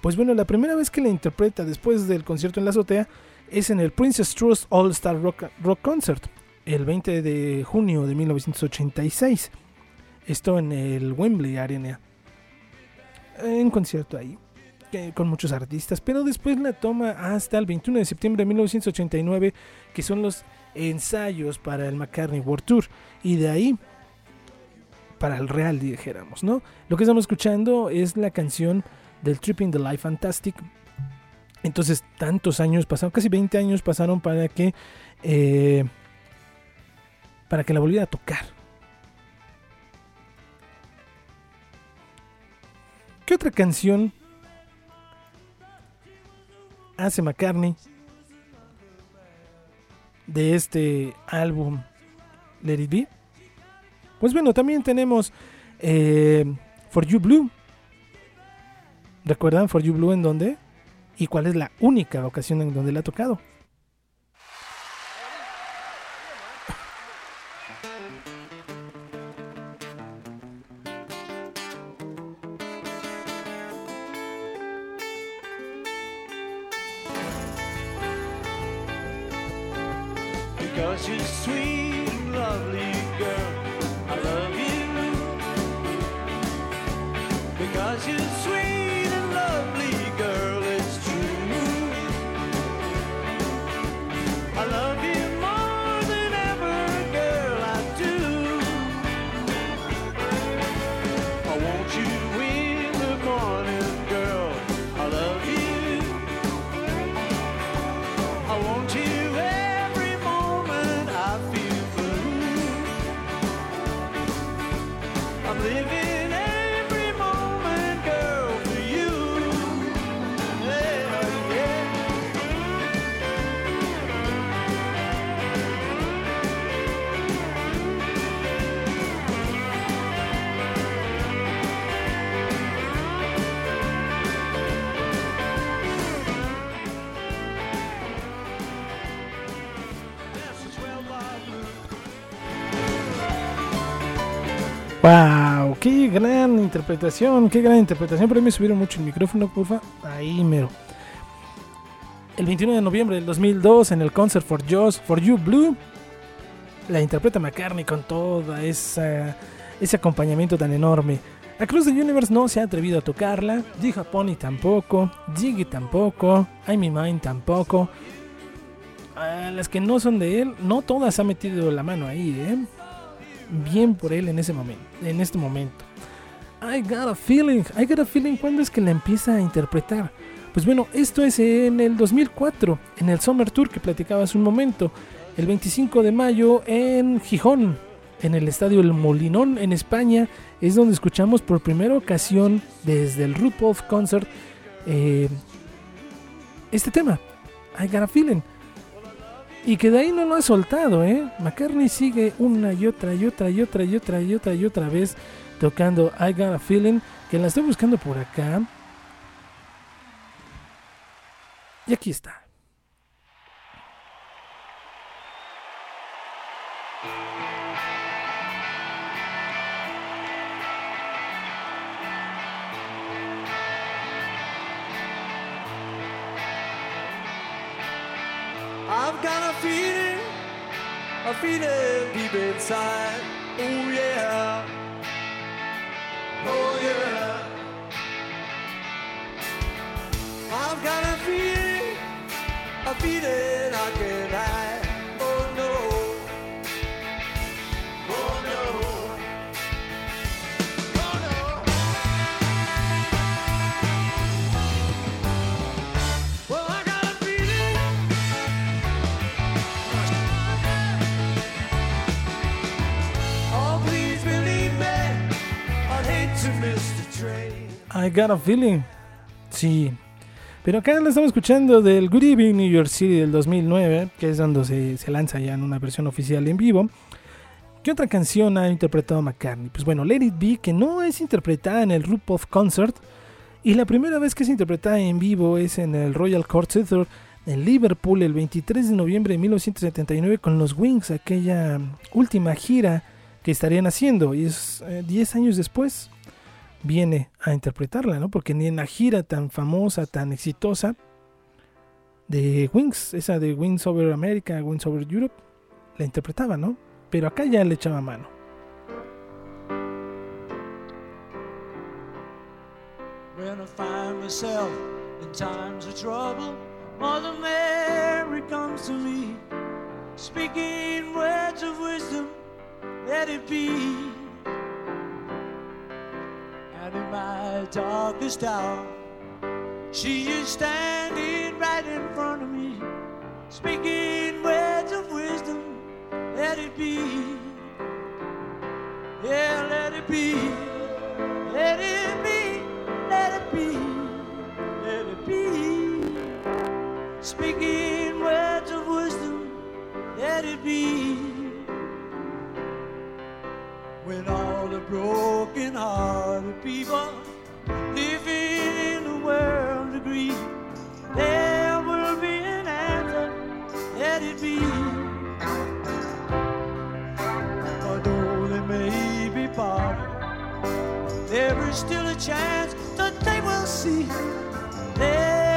pues bueno, la primera vez que la interpreta después del concierto en la azotea es en el Princess Trust All Star Rock, Rock Concert, el 20 de junio de 1986. Esto en el Wembley Arena. En concierto ahí, con muchos artistas, pero después la toma hasta el 21 de septiembre de 1989, que son los ensayos para el McCartney World Tour. Y de ahí para el real, dijéramos, ¿no? Lo que estamos escuchando es la canción del Tripping the Life Fantastic. Entonces, tantos años pasaron, casi 20 años pasaron para que eh, para que la volviera a tocar. ¿Qué otra canción hace McCartney de este álbum Let It Be? Pues bueno, también tenemos eh, For You Blue. ¿Recuerdan For You Blue en dónde? ¿Y cuál es la única ocasión en donde la ha tocado? Because you're sweet, lovely girl. I love you. Because you're interpretación! ¡Qué gran interpretación! Pero me subieron mucho el micrófono, porfa. Ahí mero. El 21 de noviembre del 2002, en el Concert for Joss For You Blue, la interpreta McCartney con esa, ese acompañamiento tan enorme. Across the Universe no se ha atrevido a tocarla, Diga Pony tampoco, Jiggy tampoco, I'm in Mind tampoco. A las que no son de él, no todas ha metido la mano ahí, ¿eh? Bien por él en ese momento, en este momento. I got a feeling, I got a feeling, ¿cuándo es que la empieza a interpretar? Pues bueno, esto es en el 2004, en el Summer Tour que platicaba hace un momento, el 25 de mayo en Gijón, en el estadio El Molinón en España, es donde escuchamos por primera ocasión desde el RuPaul Concert eh, este tema, I Got a Feeling. Y que de ahí no lo ha soltado, ¿eh? McCartney sigue una y otra y otra y otra y otra y otra y otra vez tocando I Got a Feeling, que la estoy buscando por acá. Y aquí está. I've got a feeling, a feeling deep inside. Oh yeah, Oh oh oh I got a feeling. I Got a Feeling. Sí. Pero acá la estamos escuchando del Good Evening New York City del 2009, que es donde se, se lanza ya en una versión oficial en vivo. ¿Qué otra canción ha interpretado McCartney? Pues bueno, Let It Be, que no es interpretada en el RuPaul Concert. Y la primera vez que es interpretada en vivo es en el Royal Court Theatre en Liverpool el 23 de noviembre de 1979 con los Wings, aquella última gira que estarían haciendo. Y es eh, 10 años después viene a interpretarla, ¿no? Porque ni en la gira tan famosa, tan exitosa de Wings, esa de Wings Over America, Wings Over Europe, la interpretaba, ¿no? Pero acá ya le echaba mano. When I find myself in times of trouble, Mother Mary comes to me, speaking words of wisdom, let it be. And in my darkest hour, she is standing right in front of me, speaking words of wisdom, let it be. Yeah, let it be. Let it be. Let it be. Let it be. Speaking words of wisdom. Let it be. When all the broken hearted people living in the world agree, there will be an answer. Let it be. Although they may be parted, there is still a chance that they will see. There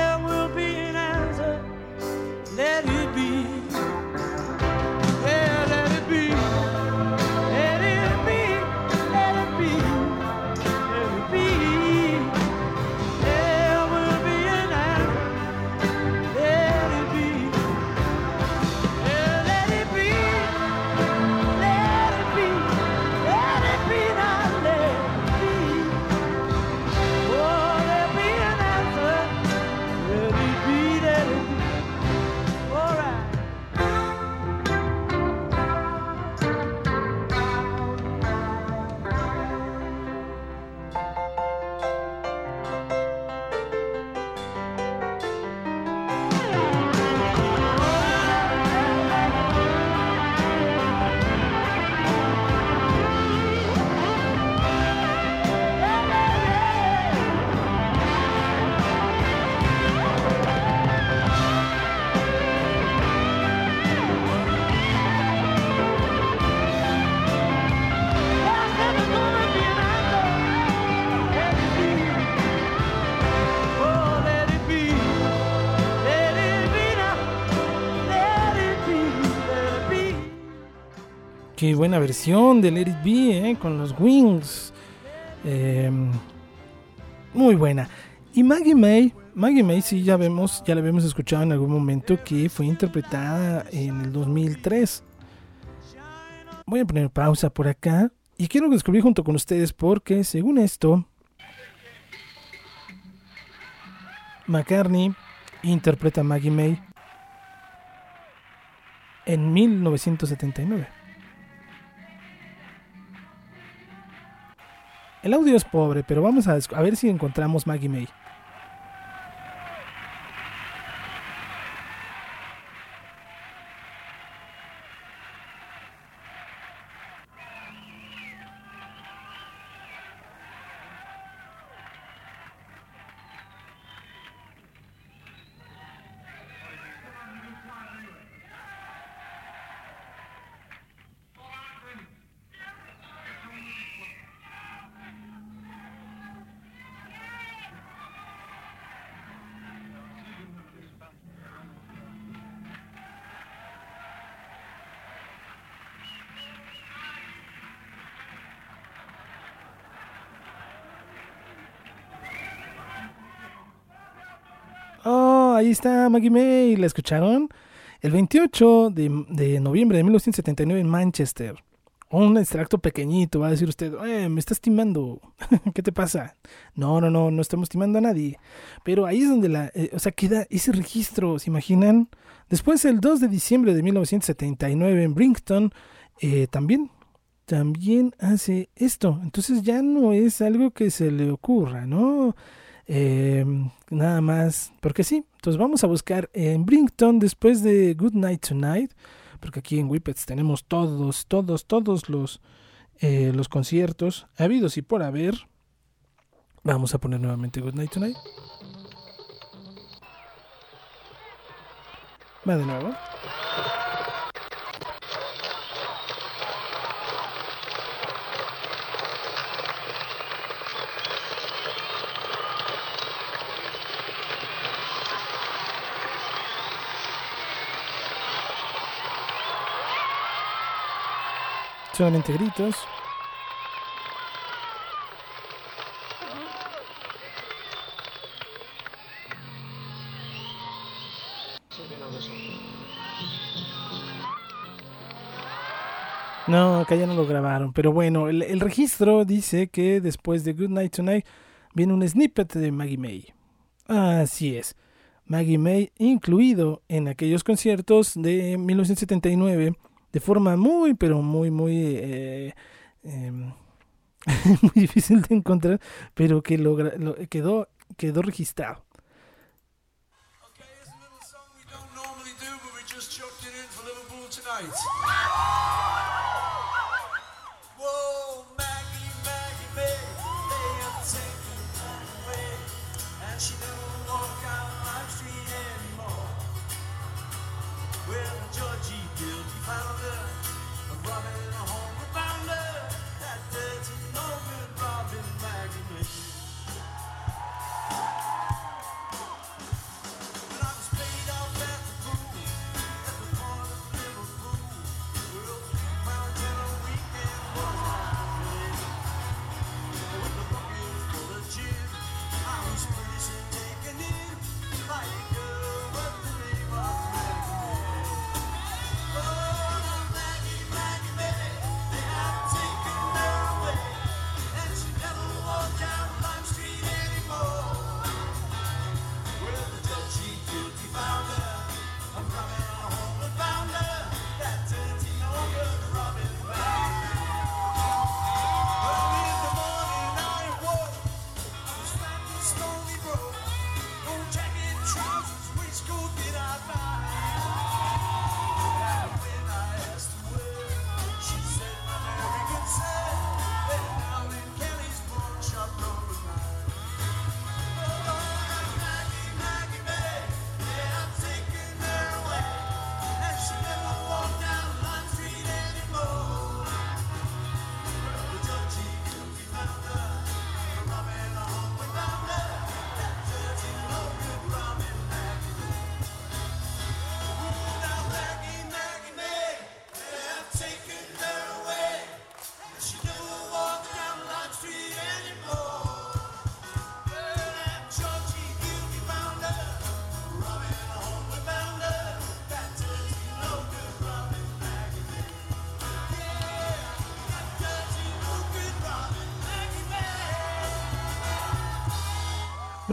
Buena versión de Let It Be, ¿eh? Con los Wings. Eh, muy buena. Y Maggie May, Maggie May sí ya vemos, ya la habíamos escuchado en algún momento que fue interpretada en el 2003. Voy a poner pausa por acá y quiero descubrir junto con ustedes porque según esto McCartney interpreta a Maggie May en 1979. El audio es pobre, pero vamos a, a ver si encontramos Maggie May. Ahí está Maggie May, ¿la escucharon? El 28 de, de noviembre de 1979 en Manchester. Un extracto pequeñito, va a decir usted, eh, me estás timando, ¿qué te pasa? No, no, no, no estamos timando a nadie. Pero ahí es donde la, eh, o sea, queda ese registro, ¿se imaginan? Después, el 2 de diciembre de 1979 en Brinkton, eh, también, también hace esto. Entonces ya no es algo que se le ocurra, ¿no? Eh, nada más, porque sí. Entonces vamos a buscar en Brinkton después de Good Night Tonight, porque aquí en Whippets tenemos todos, todos, todos los, eh, los conciertos habidos y por haber. Vamos a poner nuevamente Good Night Tonight. Va de nuevo. Solamente gritos. No, acá ya no lo grabaron. Pero bueno, el, el registro dice que después de Good Night Tonight viene un snippet de Maggie May. Así es. Maggie May incluido en aquellos conciertos de 1979 de forma muy, pero muy, muy, eh, eh, muy difícil de encontrar, pero que logra, lo, quedó, quedó registrado. Okay,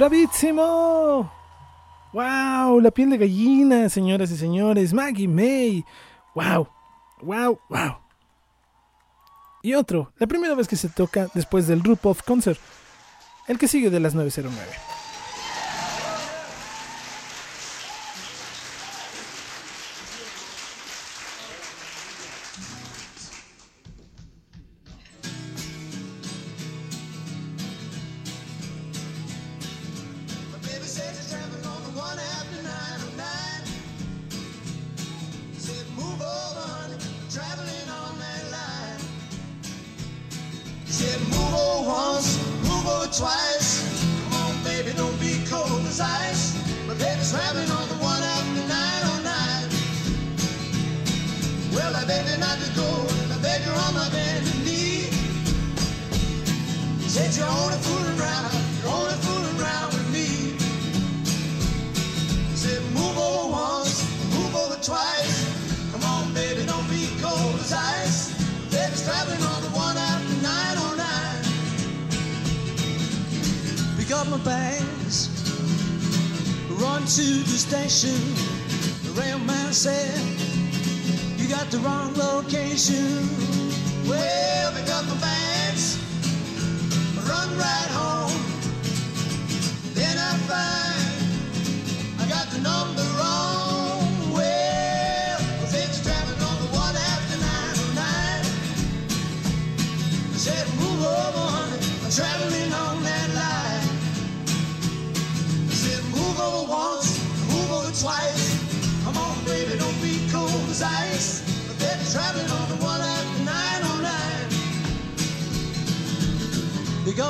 ¡Bravísimo! ¡Wow! La piel de gallina, señoras y señores. Maggie May. ¡Wow! ¡Wow! ¡Wow! Y otro, la primera vez que se toca después del Rupov Concert. El que sigue de las 909.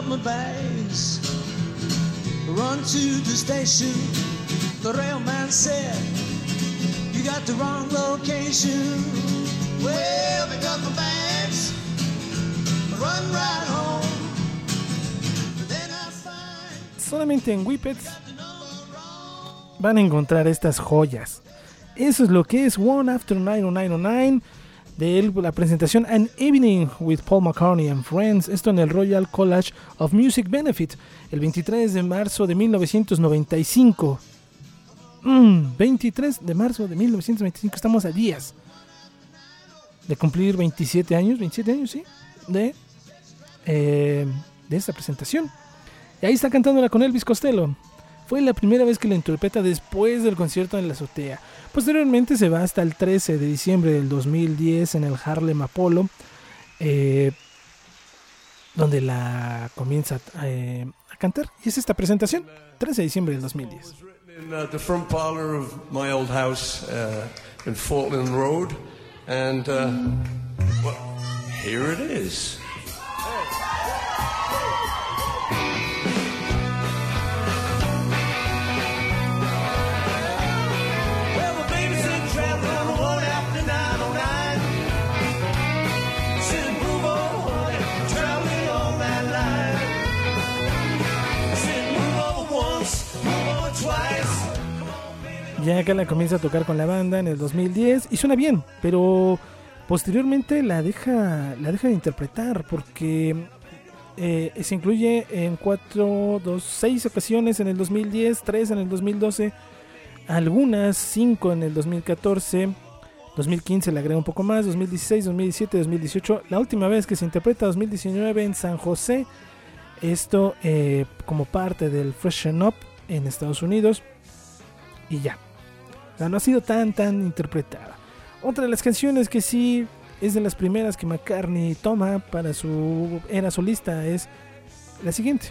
Up my bags, run to the station. The railman said, You got the wrong location. Well, pick up my bags, run right home. Then I find Solamente en Whippets van a encontrar estas joyas. Eso es lo que es One After 90909 de él, la presentación An Evening with Paul McCartney and Friends, esto en el Royal College of Music Benefit, el 23 de marzo de 1995. Mm, 23 de marzo de 1925, estamos a días de cumplir 27 años, 27 años, sí, de, eh, de esta presentación. Y ahí está cantándola con Elvis Costello. Fue la primera vez que la interpreta después del concierto en la azotea. Posteriormente se va hasta el 13 de diciembre del 2010 en el Harlem Apollo, eh, donde la comienza eh, a cantar. Y es esta presentación, 13 de diciembre del 2010. in uh, uh, uh, here Ya acá la comienza a tocar con la banda en el 2010 y suena bien, pero posteriormente la deja, la deja de interpretar porque eh, se incluye en 4, 2, 6 ocasiones en el 2010, 3 en el 2012, algunas 5 en el 2014. 2015 le agrega un poco más, 2016, 2017, 2018. La última vez que se interpreta 2019 en San José. Esto eh, como parte del Freshen Up en Estados Unidos. Y ya. No ha sido tan, tan interpretada. Otra de las canciones que sí es de las primeras que McCartney toma para su era solista es la siguiente.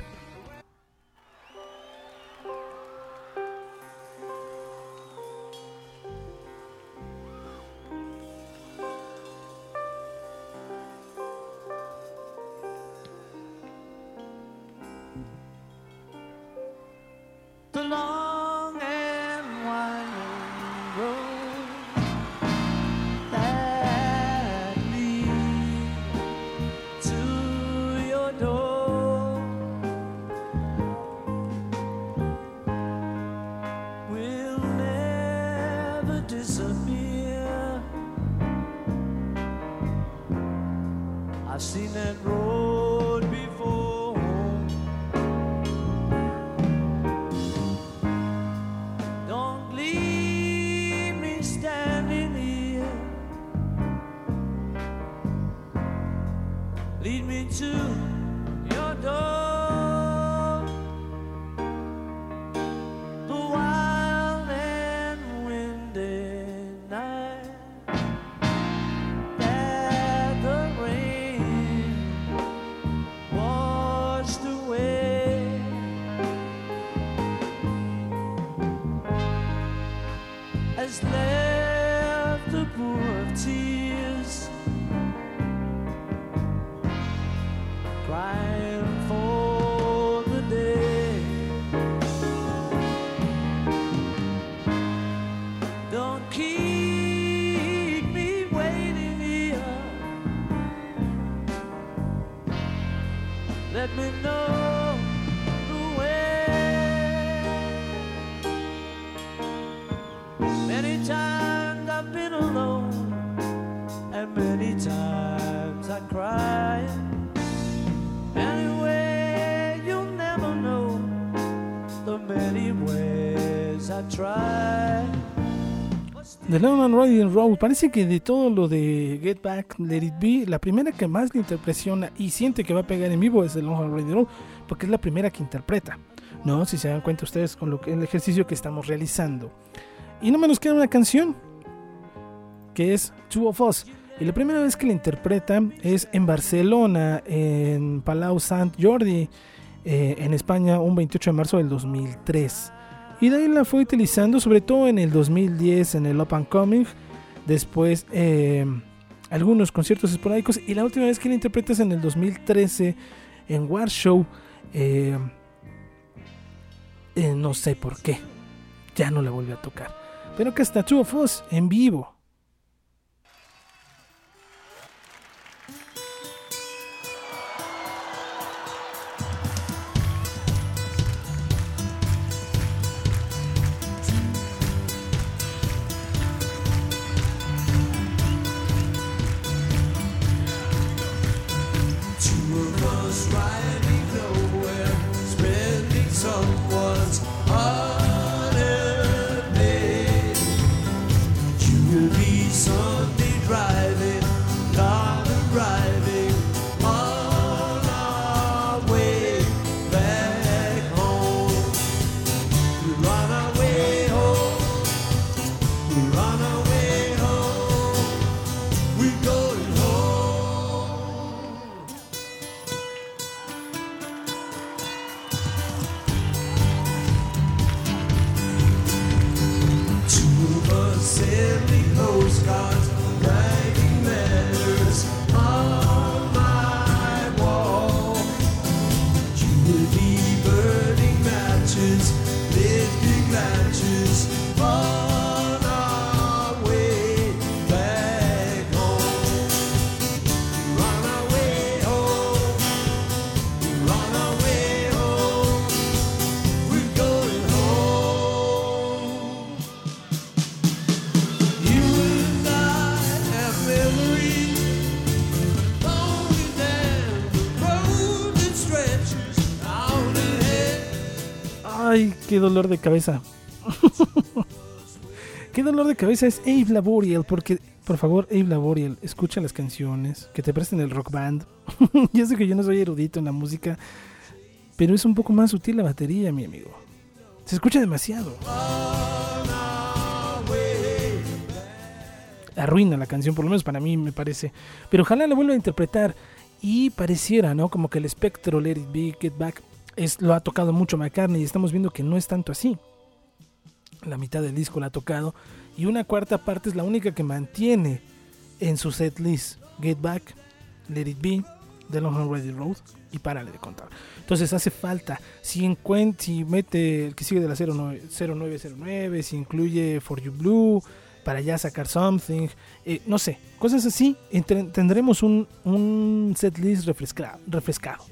Riding Road, parece que de todo lo de Get Back, Let It Be, la primera que más le interpresiona y siente que va a pegar en vivo es The Long Riding Road, porque es la primera que interpreta. No, si se dan cuenta ustedes con lo que, el ejercicio que estamos realizando. Y no me nos queda una canción, que es Two of Us. Y la primera vez que la interpreta es en Barcelona, en Palau Sant Jordi, eh, en España, un 28 de marzo del 2003. Y de ahí la fue utilizando, sobre todo en el 2010, en el Up and Coming. Después, eh, algunos conciertos esporádicos. Y la última vez que la interpretas en el 2013, en War Show. eh, eh, no sé por qué. Ya no la volvió a tocar. Pero que está Two of Us en vivo. Ay, qué dolor de cabeza. qué dolor de cabeza es Abe Laboriel, porque, por favor, Abe Laboriel, escucha las canciones, que te presten el rock band. ya sé que yo no soy erudito en la música, pero es un poco más sutil la batería, mi amigo. Se escucha demasiado. Arruina la canción, por lo menos para mí me parece. Pero ojalá la vuelva a interpretar. Y pareciera, ¿no? Como que el espectro Let It Be, Get Back, es, lo ha tocado mucho McCartney y estamos viendo que no es tanto así. La mitad del disco la ha tocado y una cuarta parte es la única que mantiene en su set list Get Back, Let It Be, The Long and Ready Road y párale de contar. Entonces hace falta, si, encuent si mete el que sigue de la 09, 0909, si incluye For You Blue, para ya sacar something, eh, no sé, cosas así, tendremos un, un set list refrescado, refrescado.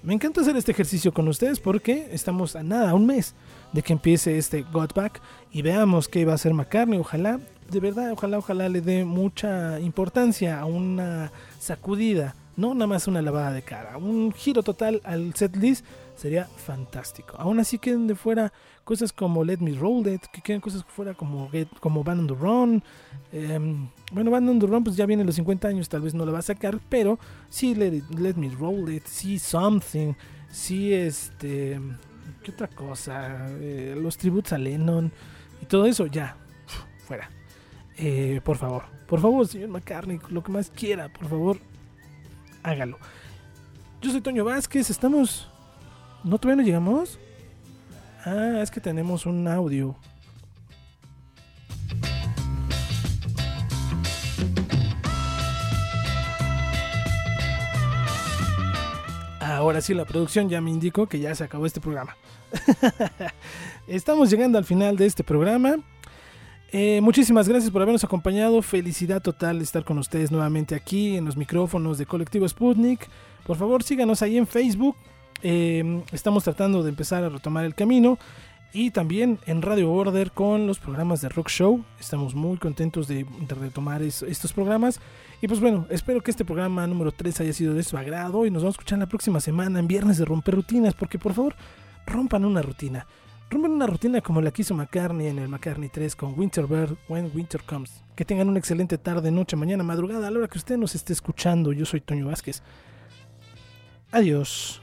Me encanta hacer este ejercicio con ustedes porque estamos a nada, a un mes de que empiece este Got Back y veamos qué va a hacer McCartney. Ojalá, de verdad, ojalá, ojalá le dé mucha importancia a una sacudida, no nada más una lavada de cara, un giro total al set list sería fantástico. Aún así queden de fuera cosas como Let Me Roll It, que queden cosas fuera como, Get- como Band on the Run. Em, bueno, Band on the Run pues ya viene los 50 años, tal vez no la va a sacar, pero sí Let, Me Roll It, sí Something, sí este... ¿Qué otra cosa? Eh, los tributos a Lennon y todo eso, ya, fuera. Eh, por favor, por favor, señor McCartney, lo que más quiera, por favor, hágalo. Yo soy Toño Vázquez, estamos... ¿No todavía no llegamos? Ah, es que tenemos un audio. Ahora sí, la producción ya me indicó que ya se acabó este programa. Estamos llegando al final de este programa. Eh, muchísimas gracias por habernos acompañado. Felicidad total de estar con ustedes nuevamente aquí en los micrófonos de Colectivo Sputnik. Por favor, síganos ahí en Facebook. Eh, estamos tratando de empezar a retomar el camino. y también en Radio Border con los programas de Rock Show. Estamos muy contentos de, retomar es- estos programas. Y pues bueno, espero que este programa número 3 haya sido de su agrado y nos vamos a escuchar la próxima semana en Viernes de Romper Rutinas, porque por favor, rompan una rutina. Rompan una rutina como la que hizo McCartney en el McCartney 3 con Winter Bird When Winter Comes. Que tengan una excelente tarde, noche, mañana, madrugada, a la hora que usted nos esté escuchando. Yo soy Toño Vázquez. Adiós.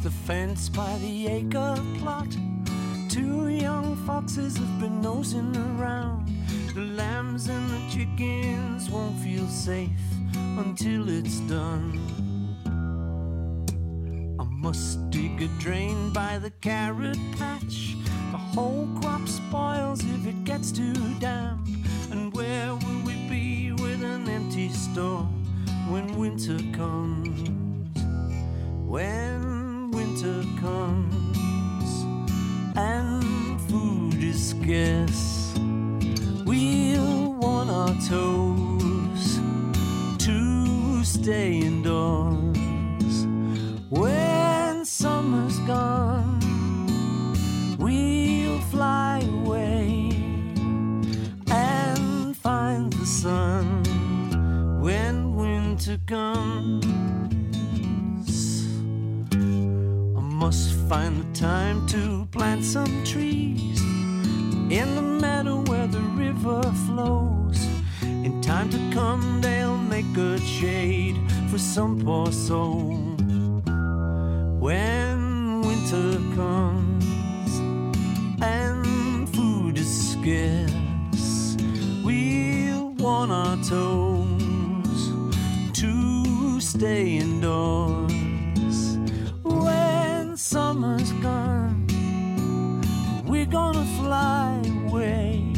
The fence by the acre plot. Two young foxes have been nosing around. The lambs and the chickens won't feel safe until it's done. I must dig a drain by the carrot patch. The whole crop spoils if it gets too damp. And where will we be with an empty store when winter comes? when winter comes and food is scarce, we'll want our toes to stay indoors. Find the time to plant some trees in the meadow where the river flows. In time to come, they'll make good shade for some poor soul. When winter comes and food is scarce, we'll want our toes to stay indoors. Summer's gone, we're gonna fly away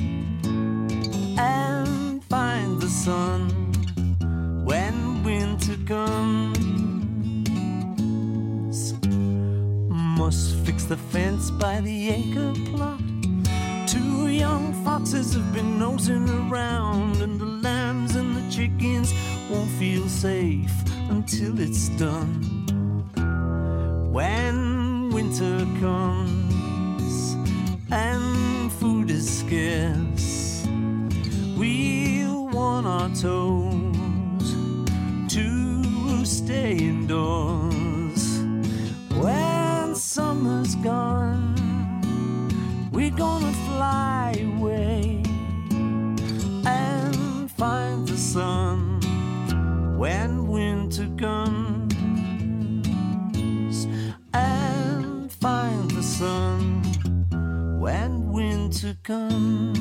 and find the sun when winter comes. Must fix the fence by the acre plot. Two young foxes have been nosing around, and the lambs and the chickens won't feel safe until it's done. When winter comes and food is scarce, we'll want our toes to stay indoors. When summer's gone, we're gonna fly away and find the sun when winter comes and